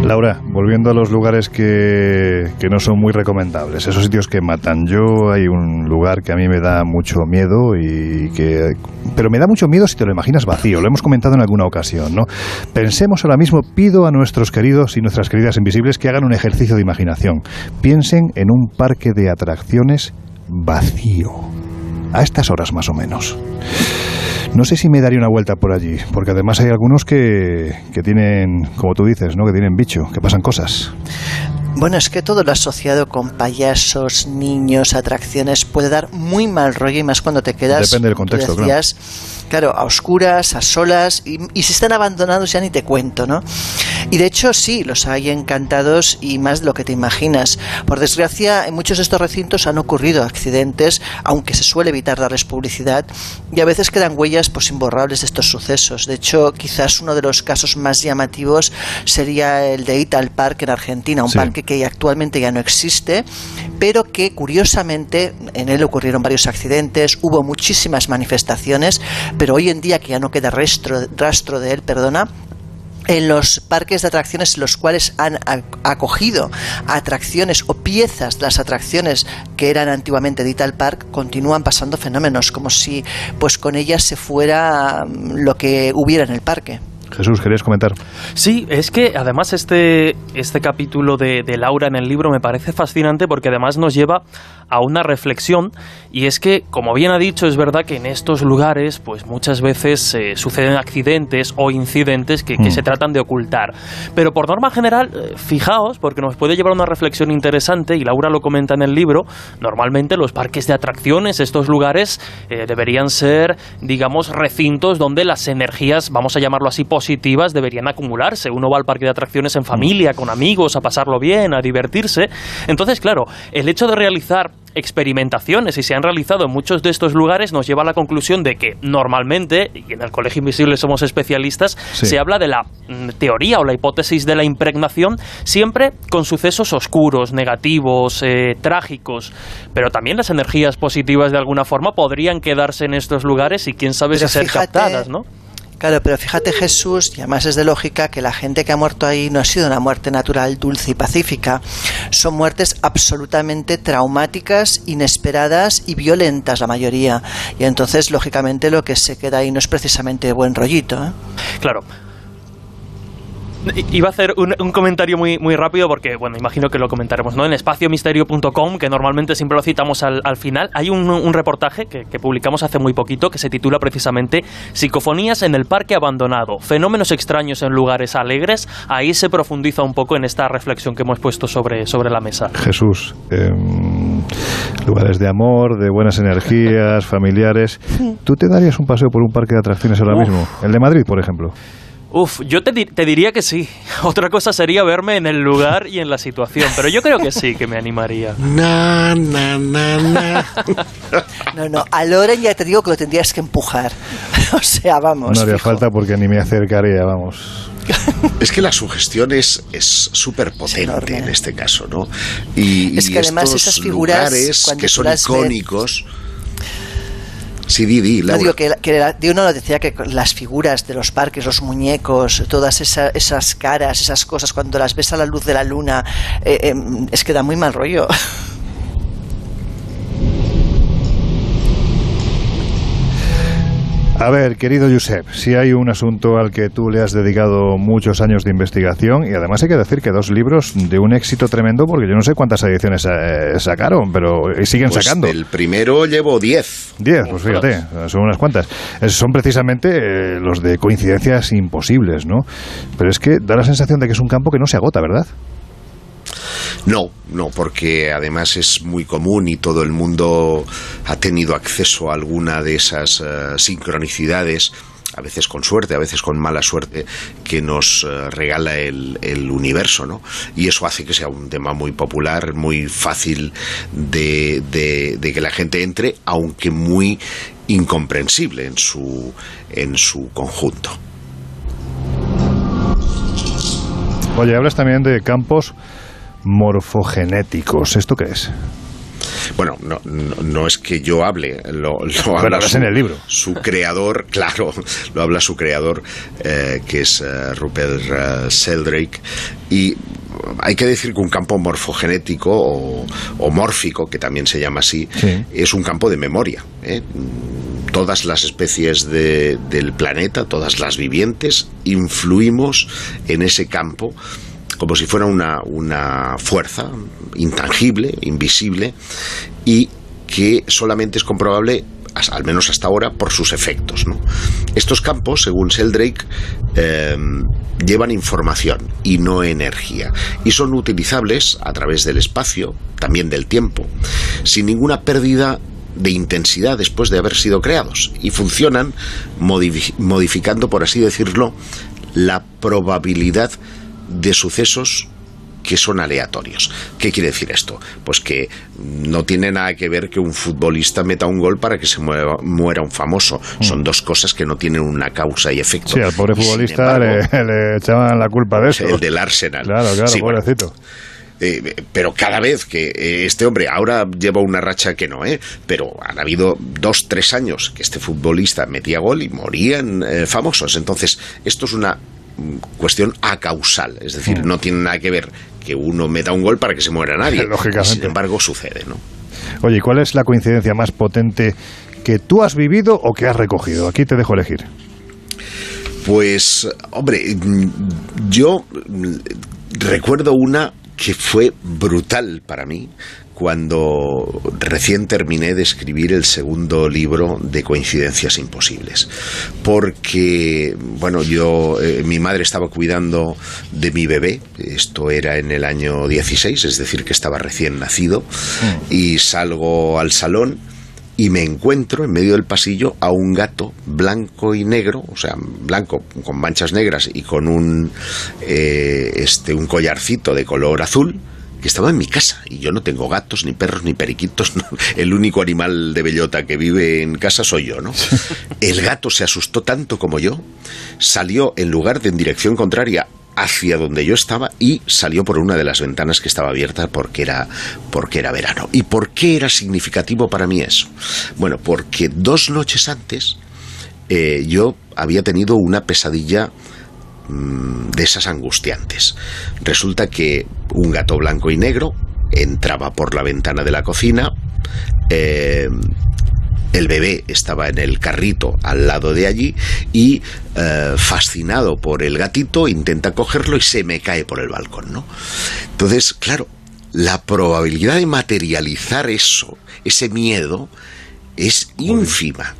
Laura, volviendo a los lugares que, que, no son muy recomendables, esos sitios que matan. Yo hay un lugar que a mí me da mucho miedo y que, pero me da mucho miedo si te lo imaginas vacío. Lo hemos comentado en alguna ocasión, ¿no? Pensemos ahora mismo, pido a nuestros queridos y nuestras queridas invisibles que hagan un ejercicio de imaginación. Piensen en un parque de atracciones vacío a estas horas más o menos. No sé si me daría una vuelta por allí, porque además hay algunos que, que tienen, como tú dices, ¿no? que tienen bicho, que pasan cosas. Bueno, es que todo lo asociado con payasos, niños, atracciones puede dar muy mal rollo y más cuando te quedas. Depende del contexto, claro claro, a oscuras, a solas, y, si están abandonados ya ni te cuento, ¿no? Y de hecho sí, los hay encantados y más de lo que te imaginas. Por desgracia, en muchos de estos recintos han ocurrido accidentes, aunque se suele evitar darles publicidad, y a veces quedan huellas pues, imborrables de estos sucesos. De hecho, quizás uno de los casos más llamativos sería el de Ital Park en Argentina, un parque que actualmente ya no existe, pero que curiosamente en él ocurrieron varios accidentes, hubo muchísimas manifestaciones, pero hoy en día que ya no queda rastro, de él, perdona, en los parques de atracciones los cuales han acogido atracciones o piezas de las atracciones que eran antiguamente de Ital Park continúan pasando fenómenos como si pues con ellas se fuera mm, lo que hubiera en el parque. Jesús, ¿querías comentar? Sí, es que además este, este capítulo de, de, Laura en el libro me parece fascinante porque además nos lleva a una reflexión y es que, como bien ha dicho, es verdad que en estos lugares pues muchas veces eh, suceden accidentes o incidentes que, mm. se tratan de ocultar. Pero por norma general, eh, fijaos, porque nos puede llevar a una reflexión interesante y Laura lo comenta en el libro, normalmente los parques de atracciones, estos lugares eh, deberían ser, digamos, recintos donde las energías, vamos a llamarlo así, positivas deberían acumularse. Uno va al parque de atracciones en familia, con amigos, a pasarlo bien, a divertirse. Entonces, claro, el hecho de realizar experimentaciones y se han realizado en muchos de estos lugares nos lleva a la conclusión de que normalmente, y en el Colegio Invisible somos especialistas, se habla de la mm, teoría o la hipótesis de la impregnación siempre con sucesos oscuros, negativos, eh, trágicos, pero también las energías positivas de alguna forma podrían quedarse en estos lugares y quién sabe si ser captadas, ¿no? Claro, pero fíjate Jesús, y además es de lógica que la gente que ha muerto ahí no ha sido una muerte natural, dulce y pacífica. Son muertes absolutamente traumáticas, inesperadas y violentas la mayoría. Y entonces, lógicamente, lo que se queda ahí no es precisamente buen rollito. ¿eh? Claro. Iba a hacer un, comentario muy, muy rápido porque, bueno, imagino que lo comentaremos, ¿no? En espaciomisterio.com, que normalmente siempre lo citamos al, final, hay un, reportaje que, publicamos hace muy poquito que se titula precisamente Psicofonías en el parque abandonado, fenómenos extraños en lugares alegres. Ahí se profundiza un poco en esta reflexión que hemos puesto sobre, sobre la mesa. Jesús, em, lugares de amor, de buenas energías, familiares. ¿Tú te darías un paseo por un parque de atracciones ahora mismo? El de Madrid, por ejemplo. Uf, yo te, te, diría que sí. Otra cosa sería verme en el lugar y en la situación, pero yo creo que sí, que me animaría. Na, na, na, no, no, a Loren ya te digo que lo tendrías que empujar. o sea, vamos. No haría falta porque ni me acercaría, vamos. Es que la sugestión es súper potente en este caso, ¿no? Y, es que además esas figuras que son icónicos. Sí, No, digo que, que uno decía que las figuras de los parques, los muñecos, todas esas caras, esas cosas, cuando las ves a la luz de la luna, eh, eh, es que da muy mal rollo. A ver, querido Josep, si hay un asunto al que tú le has dedicado muchos años de investigación y además hay que decir que dos libros de un éxito tremendo porque yo no sé cuántas ediciones eh, sacaron, pero siguen Pues sacando. El primero llevo 10. Diez, pues fíjate, son unas cuantas. Son precisamente eh, los de coincidencias imposibles, ¿no? Pero es que da la sensación de que es un campo que no se agota, ¿verdad? No, no, porque además es muy común y todo el mundo ha tenido acceso a alguna de esas eh, sincronicidades, a veces con suerte, a veces con mala suerte, que nos eh, regala el, el universo, ¿no? Y eso hace que sea un tema muy popular, muy fácil de, de- de que la gente entre, aunque muy incomprensible en su, en su conjunto. Oye, hablas también de campos morfogenéticos. ¿Esto qué es? Bueno, no, no, no es que yo hable, lo, lo habla su, en el libro. su creador, claro, lo habla su creador, eh, que es eh, Rupert Sheldrake, y hay que decir que un campo morfogenético o, o mórfico, que también se llama así, es un campo de memoria. ¿eh? Todas las especies de- del planeta, todas las vivientes, influimos en ese campo como si fuera una, una fuerza intangible, invisible, y que solamente es comprobable, al menos hasta ahora, por sus efectos. Estos campos, según Sheldrake, eh, llevan información y no energía, y son utilizables a través del espacio, también del tiempo, sin ninguna pérdida de intensidad después de haber sido creados y funcionan modifi- modificando, por así decirlo, la probabilidad sucesos que son aleatorios. ¿Qué quiere decir esto? Pues que no tiene nada que ver que un futbolista meta un gol para que se mueva- muera un famoso. Son dos cosas que no tienen una causa y efecto. Sí, al pobre Y, futbolista embargo, le, le echaban la culpa de eso. el del Arsenal. Claro, claro, Sí, bueno, pobrecito. eh, pero cada vez que eh, este hombre ahora lleva una racha que no, ¿eh? pero han habido dos, tres años que este futbolista metía gol y morían eh, famosos. Entonces, esto es una mm, cuestión acausal, es decir, Mm. no tiene nada que ver que uno meta un gol para que se muera nadie. Lógicamente. Sin embargo, sucede, ¿no? Oye, ¿y ¿cuál es la coincidencia más potente que tú has vivido o que has recogido? Aquí te dejo elegir. Pues, hombre, yo recuerdo una que fue brutal para mí cuando recién terminé de escribir el segundo libro de Coincidencias Imposibles. Porque, bueno, yo, eh, mi madre estaba cuidando de mi bebé, esto era en el año 16, es decir, que estaba recién nacido, y salgo al salón y me encuentro en medio del pasillo a un gato blanco y negro, o sea, blanco con manchas negras y con un, eh, este, un collarcito de color azul que estaba en mi casa y yo no tengo gatos ni perros ni periquitos no. el único animal de bellota que vive en casa soy yo no el gato se asustó tanto como yo salió en lugar de en dirección contraria hacia donde yo estaba y salió por una de las ventanas que estaba abierta porque era, porque era verano. ¿Y por qué era significativo para mí eso? Bueno, porque dos noches antes eh, yo había tenido una pesadilla mm, de esas angustiantes. Resulta que un gato blanco y negro entraba por la ventana de la cocina, eh, el bebé estaba en el carrito al lado de allí y eh, fascinado por el gatito intenta cogerlo y se me cae por el balcón, ¿no? Entonces, claro, la probabilidad de materializar eso, ese miedo, es ínfima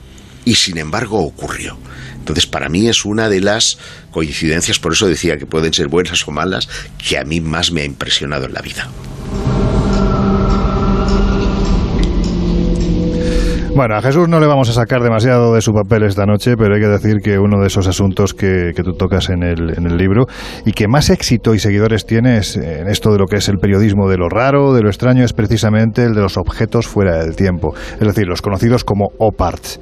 y sin embargo ocurrió. Entonces, para mí es una de las coincidencias, por eso decía que pueden ser buenas o malas, que a mí más me ha impresionado en la vida. Bueno, a Jesús no le vamos a sacar demasiado de su papel esta noche, pero hay que decir que uno de esos asuntos que, que tú tocas en el, en el libro y que más éxito y seguidores tienes en esto de lo que es el periodismo de lo raro, de lo extraño, es precisamente el de los objetos fuera del tiempo, es decir, los conocidos como OPARTs.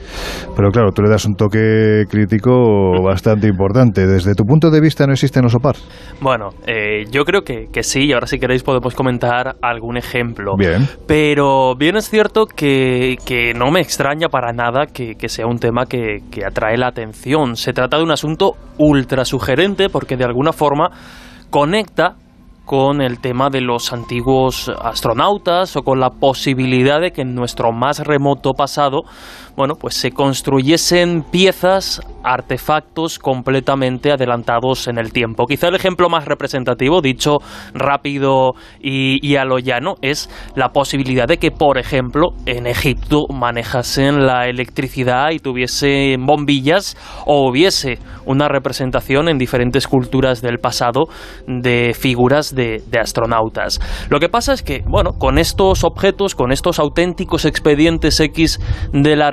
Pero claro, tú le das un toque crítico bastante importante. Desde tu punto de vista, ¿no existen los OPARTs? Bueno, eh, yo creo que, que sí, y ahora si queréis podemos comentar algún ejemplo. Bien. Pero bien es cierto que, que no me extraña para nada que, sea un tema que, que atrae la atención. Se trata de un asunto ultra sugerente porque de alguna forma conecta con el tema de los antiguos astronautas o con la posibilidad de que en nuestro más remoto pasado bueno, pues se construyesen piezas, artefactos completamente adelantados en el tiempo. Quizá el ejemplo más representativo, dicho rápido y, a lo llano, es la posibilidad de que, por ejemplo, en Egipto manejasen la electricidad y tuviesen bombillas o hubiese una representación en diferentes culturas del pasado de figuras de, astronautas. Lo que pasa es que, bueno, con estos objetos, con estos auténticos expedientes X de la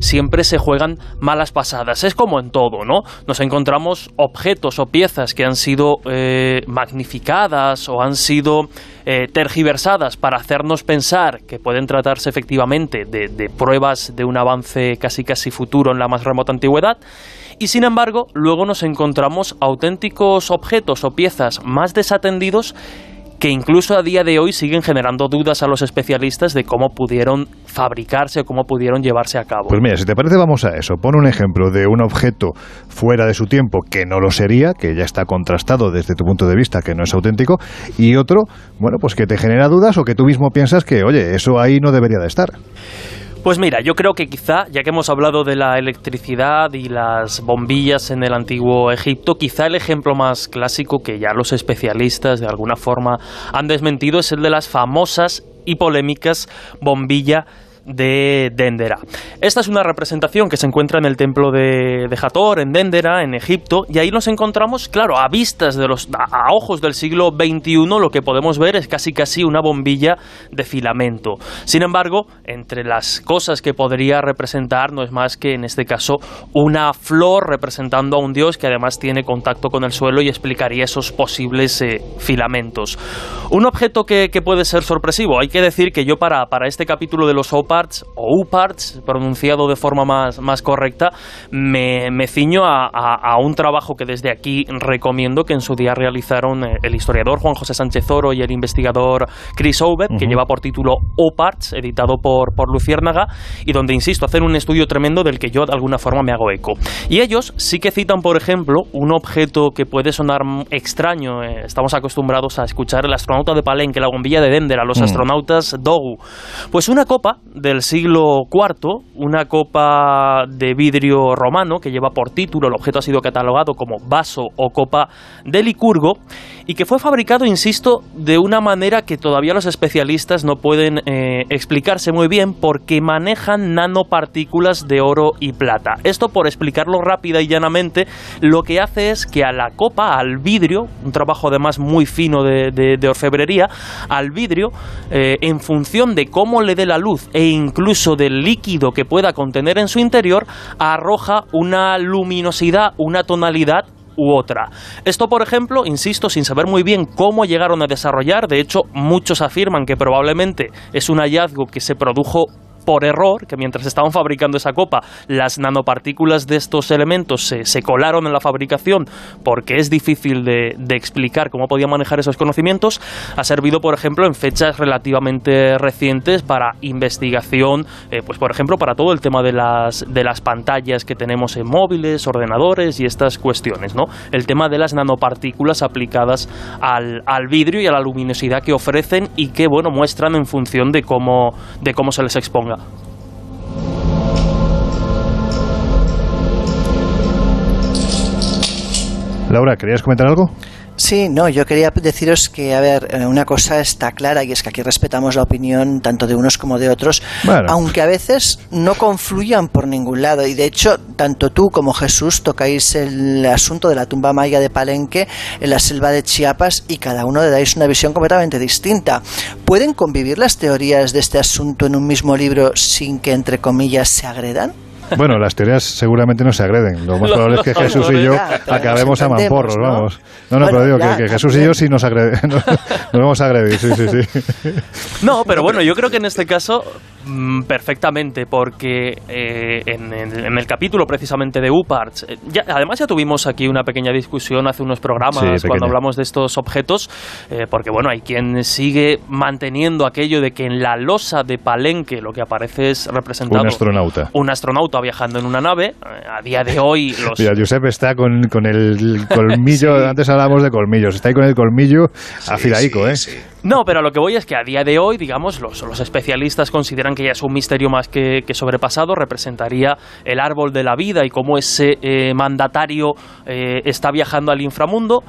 siempre se juegan malas pasadas. Es como en todo, ¿no? Nos encontramos objetos o piezas que han sido eh, magnificadas o han sido eh, tergiversadas para hacernos pensar que pueden tratarse efectivamente de pruebas de un avance casi casi futuro en la más remota antigüedad. Y sin embargo, luego nos encontramos auténticos objetos o piezas más desatendidos que incluso a día de hoy siguen generando dudas a los especialistas de cómo pudieron fabricarse o cómo pudieron llevarse a cabo. Pues mira, si te parece vamos a eso. Pon un ejemplo de un objeto fuera de su tiempo que no lo sería, que ya está contrastado desde tu punto de vista que no es auténtico, y otro, bueno, pues que te genera dudas o que tú mismo piensas que, oye, eso ahí no debería de estar. Pues mira, yo creo que quizá, ya que hemos hablado de la electricidad y las bombillas en el antiguo Egipto, quizá el ejemplo más clásico que ya los especialistas de alguna forma han desmentido es el de las famosas y polémicas bombilla de Dendera. Esta es una representación que se encuentra en el templo de, de Hathor, en Dendera, en Egipto, y ahí nos encontramos, claro, a vistas de los, a, ojos del siglo XXI, lo que podemos ver es casi casi una bombilla de filamento. Sin embargo, entre las cosas que podría representar no es más que en este caso una flor representando a un dios que además tiene contacto con el suelo y explicaría esos posibles eh, filamentos. Un objeto que, puede ser sorpresivo. Hay que decir que yo para, para este capítulo de los OPA o UPARTS, pronunciado de forma más, más correcta, me, me ciño a, a, un trabajo que desde aquí recomiendo que en su día realizaron eh, el historiador Juan José Sánchez Oro y el investigador Chris Ovet, que lleva por título UPARTS, editado por, por Luciérnaga, y donde, insisto, hacen un estudio tremendo del que yo de alguna forma me hago eco. Y ellos sí que citan, por ejemplo, un objeto que puede sonar extraño, eh, estamos acostumbrados a escuchar el astronauta de Palenque, la bombilla de Dender, a los astronautas Dogu. Pues una copa del siglo IV, una copa de vidrio romano que lleva por título, el objeto ha sido catalogado como vaso o copa de Licurgo, y que fue fabricado, insisto, de una manera que todavía los especialistas no pueden eh, explicarse muy bien porque manejan nanopartículas de oro y plata. Esto, por explicarlo rápida y llanamente, lo que hace es que a la copa, al vidrio, un trabajo además muy fino de, orfebrería, al vidrio, eh, en función de cómo le dé la luz e incluso del líquido que pueda contener en su interior, arroja una luminosidad, una tonalidad u otra. Esto, por ejemplo, insisto, sin saber muy bien cómo llegaron a desarrollar, de hecho, muchos afirman que probablemente es un hallazgo que se produjo por error, que mientras estaban fabricando esa copa, las nanopartículas de estos elementos se, colaron en la fabricación porque es difícil de, explicar cómo podía manejar esos conocimientos, ha servido, por ejemplo, en fechas relativamente recientes para investigación, eh, pues por ejemplo, para todo el tema de las, de las pantallas que tenemos en móviles, ordenadores y estas cuestiones, ¿no? El tema de las nanopartículas aplicadas al, al vidrio y a la luminosidad que ofrecen y que, bueno, muestran en función de cómo, de cómo se les exponga. Laura, ¿querías comentar algo? Sí, no, yo quería deciros que, a ver, eh, una cosa está clara y es que aquí respetamos la opinión tanto de unos como de otros, aunque a veces no confluyan por ningún lado. Y de hecho, tanto tú como Jesús tocáis el asunto de la tumba maya de Palenque en la selva de Chiapas y cada uno le dais una visión completamente distinta. ¿Pueden convivir las teorías de este asunto en un mismo libro sin que, entre comillas, se agredan? Bueno, las teorías seguramente no se agreden. Lo más probable es que Jesús y yo acabemos a mamporros, vamos. No, no, pero digo que, Jesús y yo sí nos, agreden, nos, vamos a agredir, sí, sí, sí. No, pero bueno, yo creo que en este caso Mm, perfectamente, porque eh, en, el capítulo precisamente de UPARTS, eh, además ya tuvimos aquí una pequeña discusión hace unos programas cuando hablamos de estos objetos, eh, porque bueno, hay quien sigue manteniendo aquello de que en la losa de Palenque lo que aparece es representado un astronauta. Un astronauta viajando en una nave. a día de hoy los... Mira, Josep está con, con el colmillo, antes hablábamos de colmillos, está ahí con el colmillo afilaico, ¿eh? No, pero lo que voy es que a día de hoy, digamos, los, los especialistas consideran que ya es un misterio más que, sobrepasado, representaría el árbol de la vida y cómo ese eh, mandatario eh, está viajando al inframundo,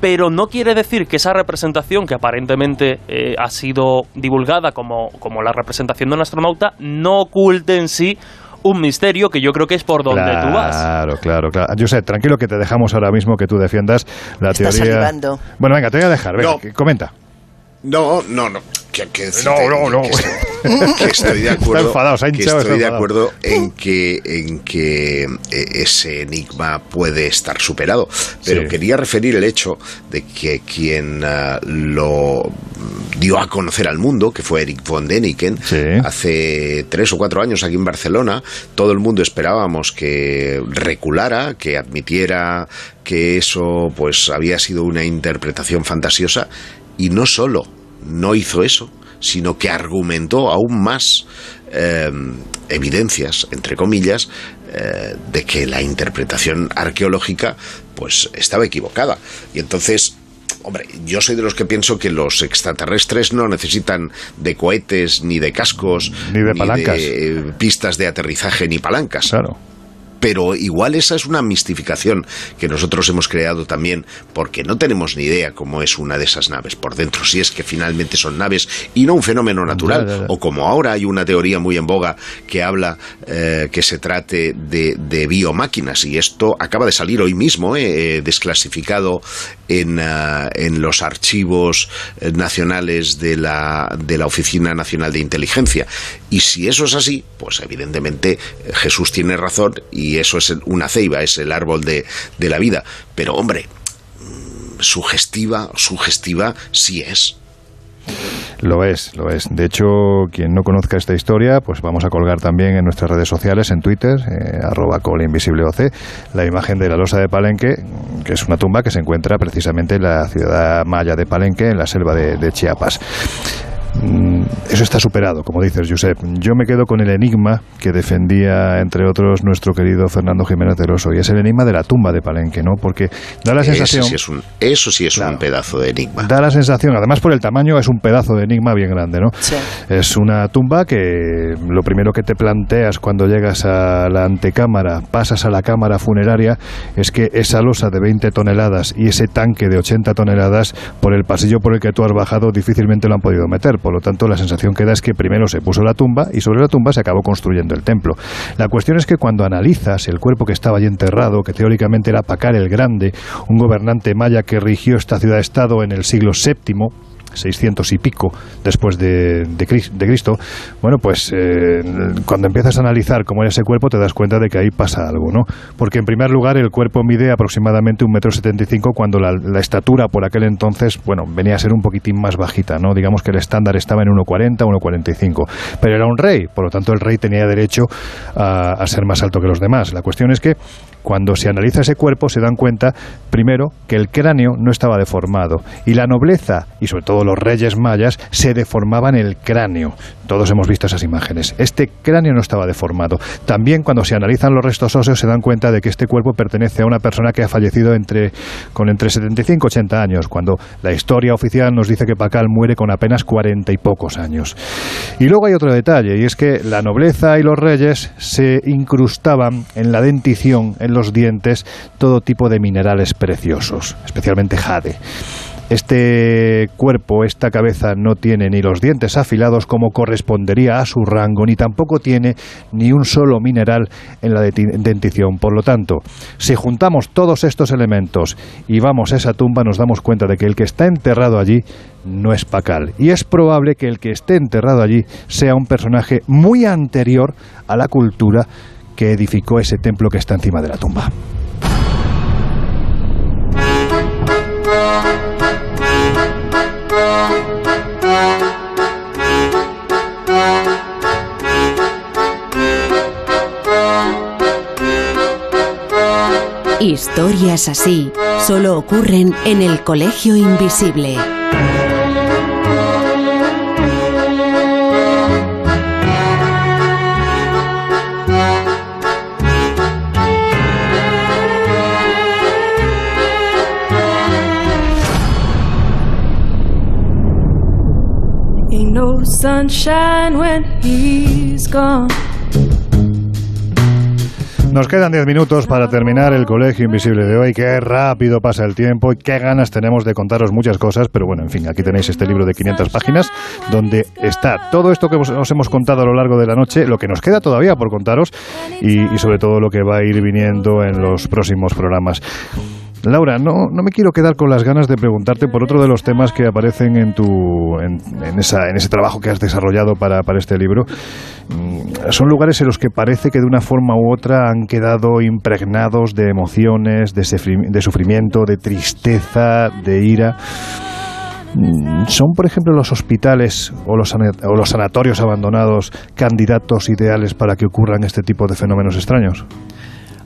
pero no quiere decir que esa representación que aparentemente eh, ha sido divulgada como, como la representación de un astronauta no oculte en sí un misterio que yo creo que es por donde tú vas. Claro, claro, claro. José, tranquilo que te dejamos ahora mismo que tú defiendas la Estás teoría. Bueno, venga, te voy a dejar. Venga, comenta. No, no, no. no, no, no. Que, estoy de acuerdo. que estoy de acuerdo en que en que eh, ese enigma puede estar superado. Pero quería referir el hecho de que quien eh, lo dio a conocer al mundo, que fue Eric von Däniken, hace tres o cuatro años aquí en Barcelona, todo el mundo esperábamos que reculara, que admitiera que eso pues había sido una interpretación fantasiosa y no solo no hizo eso, sino que argumentó aún más eh, evidencias, entre comillas, eh, de que la interpretación arqueológica pues estaba equivocada. Y entonces Hombre, yo soy de los que pienso que los extraterrestres no necesitan de cohetes, ni de cascos, ni de palancas. de pistas de aterrizaje, ni palancas. Claro pero igual esa es una mistificación que nosotros hemos creado también porque no tenemos ni idea cómo es una de esas naves por dentro, si es que finalmente son naves y no un fenómeno natural, o como ahora hay una teoría muy en boga que habla eh, que se trate de, biomáquinas y esto acaba de salir hoy mismo, eh, eh, desclasificado en, en, los archivos nacionales de la, de la Oficina Nacional de Inteligencia. Y si eso es así, pues evidentemente Jesús tiene razón y y eso es una ceiba, es el árbol de, de la vida. Pero hombre, sugestiva, sugestiva sí es. Lo es, lo es. De hecho, quien no conozca esta historia, pues vamos a colgar también en nuestras redes sociales, en Twitter, eh, arroba colinvisibleoc, la imagen de la losa de Palenque, que es una tumba que se encuentra precisamente en la ciudad maya de Palenque, en la selva de Chiapas. Mm, eso está superado, como dices, Josep. Yo me quedo con el enigma que defendía, entre otros, nuestro querido Fernando Jiménez de Rosso, y es el enigma de la tumba de Palenque, ¿no? Porque da la sensación... Sí es un, eso sí es un pedazo de enigma. Da la sensación, además por el tamaño, es un pedazo de enigma bien grande, ¿no? Es una tumba que lo primero que te planteas cuando llegas a la antecámara, pasas a la cámara funeraria, es que esa losa de 20 toneladas y ese tanque de 80 toneladas, por el pasillo por el que tú has bajado, difícilmente lo han podido meter por lo tanto, la sensación que da es que primero se puso la tumba y sobre la tumba se acabó construyendo el templo. La cuestión es que cuando analizas el cuerpo que estaba allí enterrado, que teóricamente era Pacar el Grande, un gobernante maya que rigió esta ciudad-estado en el siglo VII, 600 y pico después de, de, Cristo, bueno, pues eh, cuando empiezas a analizar cómo era ese cuerpo te das cuenta de que ahí pasa algo, ¿no? Porque en primer lugar el cuerpo mide aproximadamente un metro setenta y cinco cuando la, estatura por aquel entonces, bueno, venía a ser un poquitín más bajita, ¿no? Digamos que el estándar estaba en 1,40, 1,45, pero era un rey, por lo tanto el rey tenía derecho a ser más alto que los demás. La cuestión es que cuando se analiza ese cuerpo se dan cuenta, primero, que el cráneo no estaba deformado y la nobleza, y sobre todo los reyes mayas, se deformaban el cráneo. Todos hemos visto esas imágenes. Este cráneo no estaba deformado. También cuando se analizan los restos óseos se dan cuenta de que este cuerpo pertenece a una persona que ha fallecido entre, con entre 75 y 80 años, cuando la historia oficial nos dice que Pacal muere con apenas 40 y pocos años. Y luego hay otro detalle, y es que la nobleza y los reyes se incrustaban en la dentición, en los dientes todo tipo de minerales preciosos, especialmente jade. Este cuerpo, esta cabeza no tiene ni los dientes afilados como correspondería a su rango, ni tampoco tiene ni un solo mineral en la dentición. Por lo tanto, si juntamos todos estos elementos y vamos a esa tumba, nos damos cuenta de que el que está enterrado allí no es Pacal. Y es probable que el que esté enterrado allí sea un personaje muy anterior a la cultura que edificó ese templo que está encima de la tumba. Historias así solo ocurren en el Colegio Invisible. Sunshine when he's gone. Nos quedan 10 minutos para terminar el Colegio Invisible de hoy. Qué rápido pasa el tiempo y qué ganas tenemos de contaros muchas cosas. Pero bueno, en fin, aquí tenéis este libro de 500 páginas donde está todo esto que os hemos contado a lo largo de la noche, lo que nos queda todavía por contaros y, y sobre todo lo que va a ir viniendo en los próximos programas. Laura, no, no me quiero quedar con las ganas de preguntarte por otro de los temas que aparecen en, tu, en, esa, en ese trabajo que has desarrollado para, para este libro. Mm, son lugares en los que parece que de una forma u otra han quedado impregnados de emociones, de, de sufrimiento, de tristeza, de ira. Mm, ¿Son, por ejemplo, los hospitales o los, o los sanatorios abandonados candidatos ideales para que ocurran este tipo de fenómenos extraños?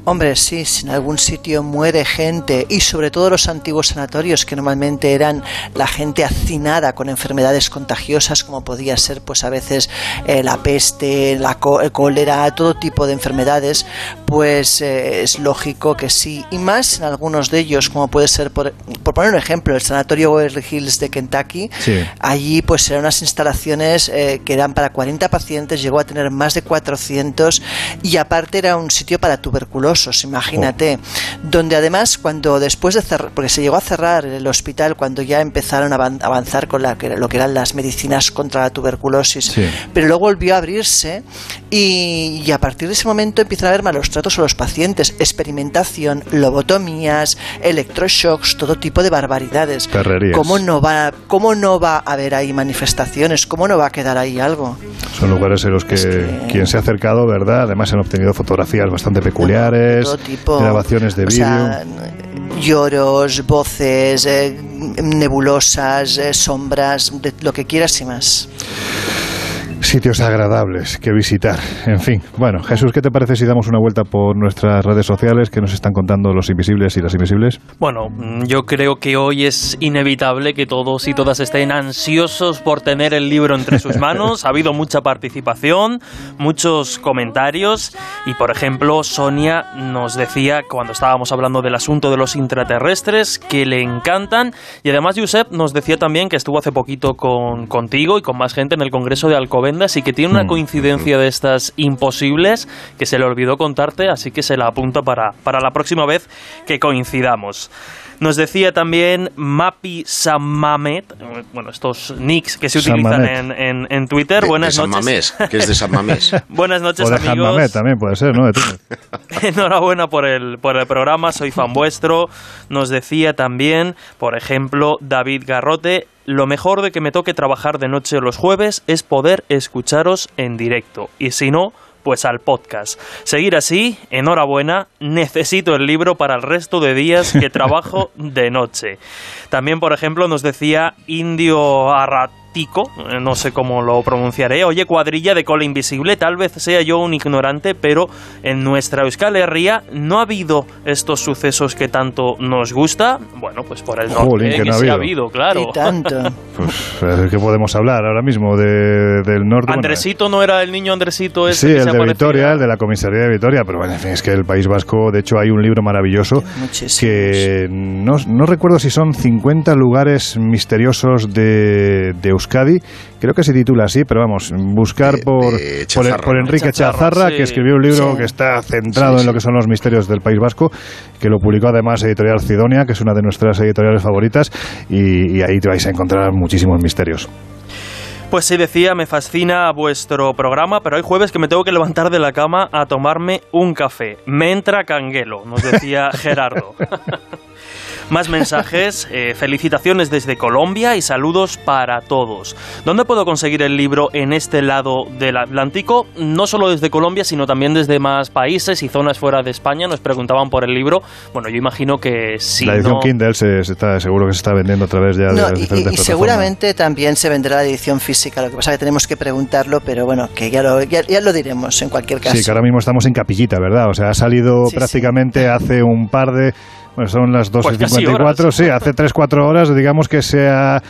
Hombre, sí, si en algún sitio muere gente y sobre todo los antiguos sanatorios que normalmente eran la gente hacinada con enfermedades contagiosas como podía ser pues a veces eh, la peste, la cólera, todo tipo de enfermedades, pues eh, es lógico que sí. Y más en algunos de ellos, como puede ser, por, poner un ejemplo, el sanatorio Beverly Hills de Kentucky, allí pues eran unas instalaciones eh, que eran para 40 pacientes, llegó a tener más de 400 y aparte era un sitio para tuberculosis imagínate, donde además cuando después de cerrar, porque se llegó a cerrar el hospital cuando ya empezaron a avanzar con la, lo que eran las medicinas contra la tuberculosis, pero luego volvió a abrirse y, a partir de ese momento empiezan a haber malos tratos a los pacientes, experimentación, lobotomías, electroshocks, todo tipo de barbaridades. ¿Cómo no, va, ¿Cómo no va a haber ahí manifestaciones? ¿Cómo no va a quedar ahí algo? Son lugares en los que, quien se ha acercado, ¿verdad? Además han obtenido fotografías bastante peculiares grabaciones de vídeo. lloros, voces, eh, nebulosas, eh, sombras, de lo que quieras y más sitios agradables que visitar. En fin, bueno, Jesús, ¿qué te parece si damos una vuelta por nuestras redes sociales que nos están contando los invisibles y las invisibles? Bueno, yo creo que hoy es inevitable que todos y todas estén ansiosos por tener el libro entre sus manos. Ha habido mucha participación, muchos comentarios y, por ejemplo, Sonia nos decía cuando estábamos hablando del asunto de los intraterrestres que le encantan y además Josep nos decía también que estuvo hace poquito con, contigo y con más gente en el Congreso de Alcobendas y que tiene una mm. coincidencia de estas imposibles que se le olvidó contarte, así que se la apunta para, para la próxima vez que coincidamos. Nos decía también Mapi Samamet, bueno, estos nicks que se utilizan en, en, Twitter. Buenas noches. que es de San Mamés. Buenas noches, o de amigos. también puede ser, ¿no? Enhorabuena por el, por el programa, soy fan vuestro. Nos decía también, por ejemplo, David Garrote, lo mejor de que me toque trabajar de noche los jueves es poder escucharos en directo. Y si no, pues al podcast. Seguir así, enhorabuena, necesito el libro para el resto de días que trabajo de noche. También, por ejemplo, nos decía Indio Arrat Tico, eh, no sé cómo lo pronunciaré. Oye, cuadrilla de cola invisible, tal vez sea yo un ignorante, pero en nuestra Euskal Herria no ha habido estos sucesos que tanto nos gusta. Bueno, pues por el norte que, no ha, habido. claro. Y tanto. pues, ¿qué podemos hablar ahora mismo de, del norte? Andresito no era el niño Andresito ese Sí, el de Vitoria, el de la comisaría de Vitoria, pero bueno, en fin, es que el País Vasco, de hecho, hay un libro maravilloso que no, no, recuerdo si son 50 lugares misteriosos de, de Euskadi. Creo que se titula así, pero vamos, buscar por, por, Enrique Chazarra, que escribió un libro que está centrado en lo que son los misterios del País Vasco, que lo publicó además Editorial Cidonia, que es una de nuestras editoriales favoritas, y, y ahí te vais a encontrar muchísimos misterios. Pues sí, decía, me fascina vuestro programa, pero hay jueves que me tengo que levantar de la cama a tomarme un café. Me entra canguelo, nos decía Gerardo. Más mensajes, eh, felicitaciones desde Colombia y saludos para todos. ¿Dónde puedo conseguir el libro en este lado del Atlántico? No solo desde Colombia, sino también desde más países y zonas fuera de España. Nos preguntaban por el libro. Bueno, yo imagino que sí. la edición Kindle se, está, seguro que se está vendiendo a través ya de las diferentes y, y seguramente también se venderá la edición física. Lo que pasa es que tenemos que preguntarlo, pero bueno, que ya lo, ya, lo diremos en cualquier caso. Sí, que ahora mismo estamos en capillita, ¿verdad? O sea, ha salido prácticamente hace un par de bueno, son las 2.54, pues sí, hace 3-4 horas, digamos que se ha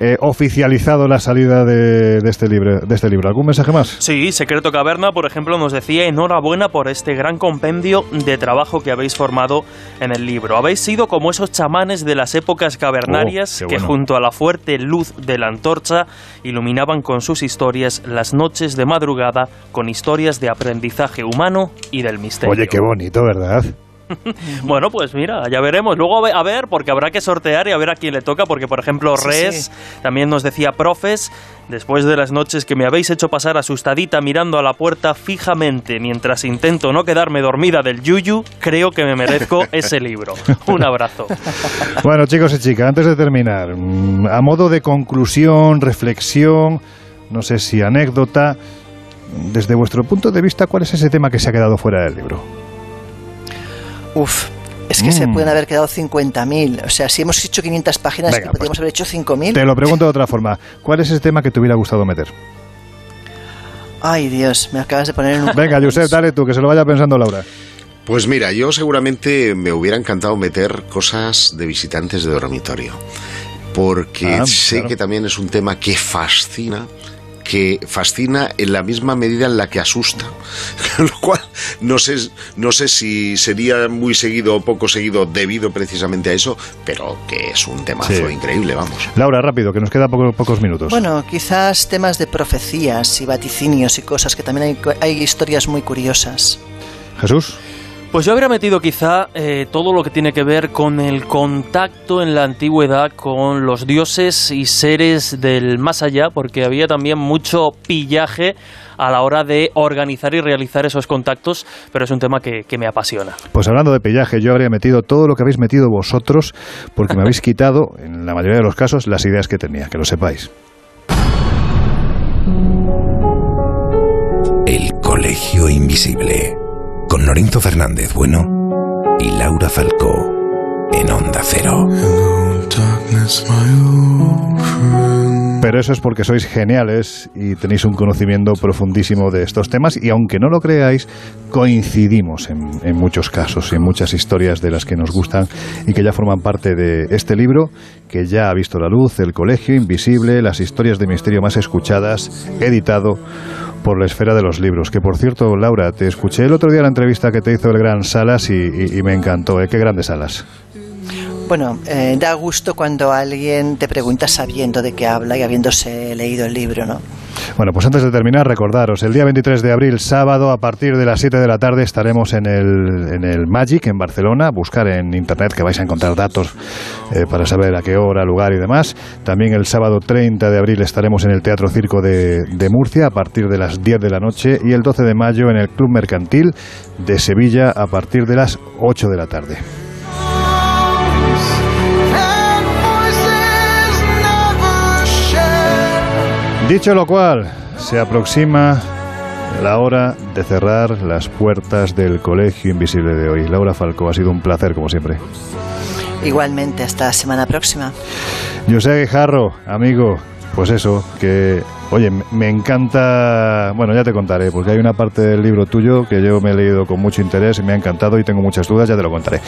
eh, oficializado la salida de, este libro, de este libro. ¿Algún mensaje más? Sí, Secreto Caverna, por ejemplo, nos decía enhorabuena por este gran compendio de trabajo que habéis formado en el libro. Habéis sido como esos chamanes de las épocas cavernarias oh, que junto a la fuerte luz de la antorcha iluminaban con sus historias las noches de madrugada con historias de aprendizaje humano y del misterio. Oye, qué bonito, ¿verdad? bueno, pues mira, ya veremos. Luego a ver, porque habrá que sortear y a ver a quién le toca, porque por ejemplo Res también nos decía, profes, después de las noches que me habéis hecho pasar asustadita mirando a la puerta fijamente mientras intento no quedarme dormida del yuyu, creo que me merezco ese libro. Un abrazo. Bueno, chicos y chicas, antes de terminar, mm, a modo de conclusión, reflexión, no sé si anécdota, desde vuestro punto de vista, ¿cuál es ese tema que se ha quedado fuera del libro? Uf, es que se mm. pueden haber quedado 50.000. O sea, si hemos hecho 500 páginas, Venga, podríamos pues haber hecho 5.000. Te lo pregunto de otra forma. ¿Cuál es ese tema que te hubiera gustado meter? Ay, Dios, me acabas de poner en un... Venga, Josep, dale tú, que se lo vaya pensando Laura. Pues mira, yo seguramente me hubiera encantado meter cosas de visitantes de dormitorio, porque ah, sé que también es un tema que fascina que fascina en la misma medida en la que asusta. Lo cual no sé, no sé si sería muy seguido o poco seguido debido precisamente a eso, pero que es un temazo increíble, vamos. Laura, rápido, que nos queda pocos minutos. Bueno, quizás temas de profecías y vaticinios y cosas que también hay, hay historias muy curiosas. Jesús. Pues yo habría metido quizá eh, todo lo que tiene que ver con el contacto en la antigüedad con los dioses y seres del más allá, porque había también mucho pillaje a la hora de organizar y realizar esos contactos, pero es un tema que, que, me apasiona. Pues hablando de pillaje, yo habría metido todo lo que habéis metido vosotros, porque me habéis quitado, en la mayoría de los casos, las ideas que tenía, que lo sepáis. El Colegio Invisible con Lorenzo Fernández Bueno y Laura Falcó en Onda Cero. Pero eso es porque sois geniales y tenéis un conocimiento profundísimo de estos temas y aunque no lo creáis, coincidimos en, en, muchos casos en muchas historias de las que nos gustan y que ya forman parte de este libro que ya ha visto la luz, El Colegio Invisible, las historias de misterio más escuchadas, editado por la esfera de los libros. Que por cierto, Laura, te escuché el otro día la entrevista que te hizo el gran Salas y, me encantó. ¿eh? Qué grandes Salas. Bueno, eh, da gusto cuando alguien te pregunta sabiendo de qué habla y habiéndose leído el libro, ¿no? Bueno, pues antes de terminar, recordaros, el día 23 de abril, sábado, a partir de las 7 de la tarde, estaremos en el, en el Magic, en Barcelona. Buscar en internet que vais a encontrar datos eh, para saber a qué hora, lugar y demás. También el sábado 30 de abril estaremos en el Teatro Circo de, de Murcia a partir de las 10 de la noche y el 12 de mayo en el Club Mercantil de Sevilla a partir de las 8 de la tarde. Dicho lo cual, se aproxima la hora de cerrar las puertas del Colegio Invisible de hoy. Laura Falco, ha sido un placer como siempre. Igualmente, hasta la semana próxima. José Guijarro, amigo, pues eso, que Oye, me encanta, bueno, ya te contaré, porque hay una parte del libro tuyo que yo me he leído con mucho interés y me ha encantado y tengo muchas dudas, ya te lo contaré.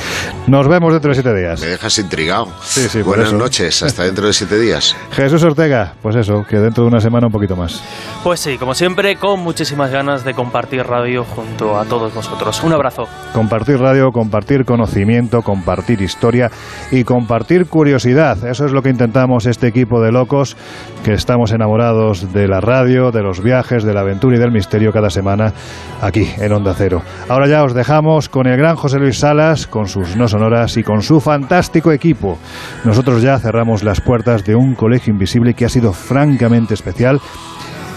Nos vemos dentro de siete días. Me dejas intrigado. Sí, sí, Buenas noches, hasta dentro de siete días. Jesús Ortega, pues eso, que dentro de una semana un poquito más. Pues sí, como siempre, con muchísimas ganas de compartir radio junto a todos vosotros. Un abrazo. Compartir radio, compartir conocimiento, compartir historia y compartir curiosidad. Eso es lo que intentamos este equipo de locos que estamos enamorados de la radio, de los viajes, de la aventura y del misterio cada semana aquí en Onda Cero. Ahora ya os dejamos con el gran José Luis Salas, con sus no sonoras y con su fantástico equipo. Nosotros ya cerramos las puertas de un colegio invisible que ha sido francamente especial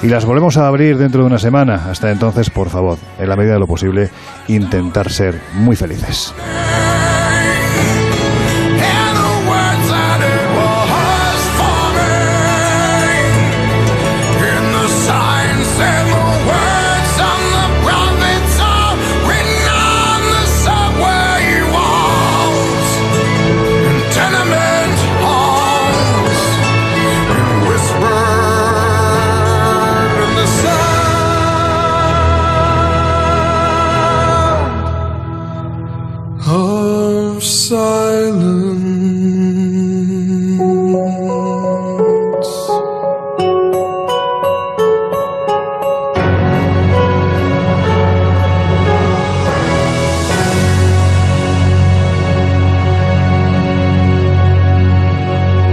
y las volvemos a abrir dentro de una semana. Hasta entonces, por favor, en la medida de lo posible, intentar ser muy felices. So.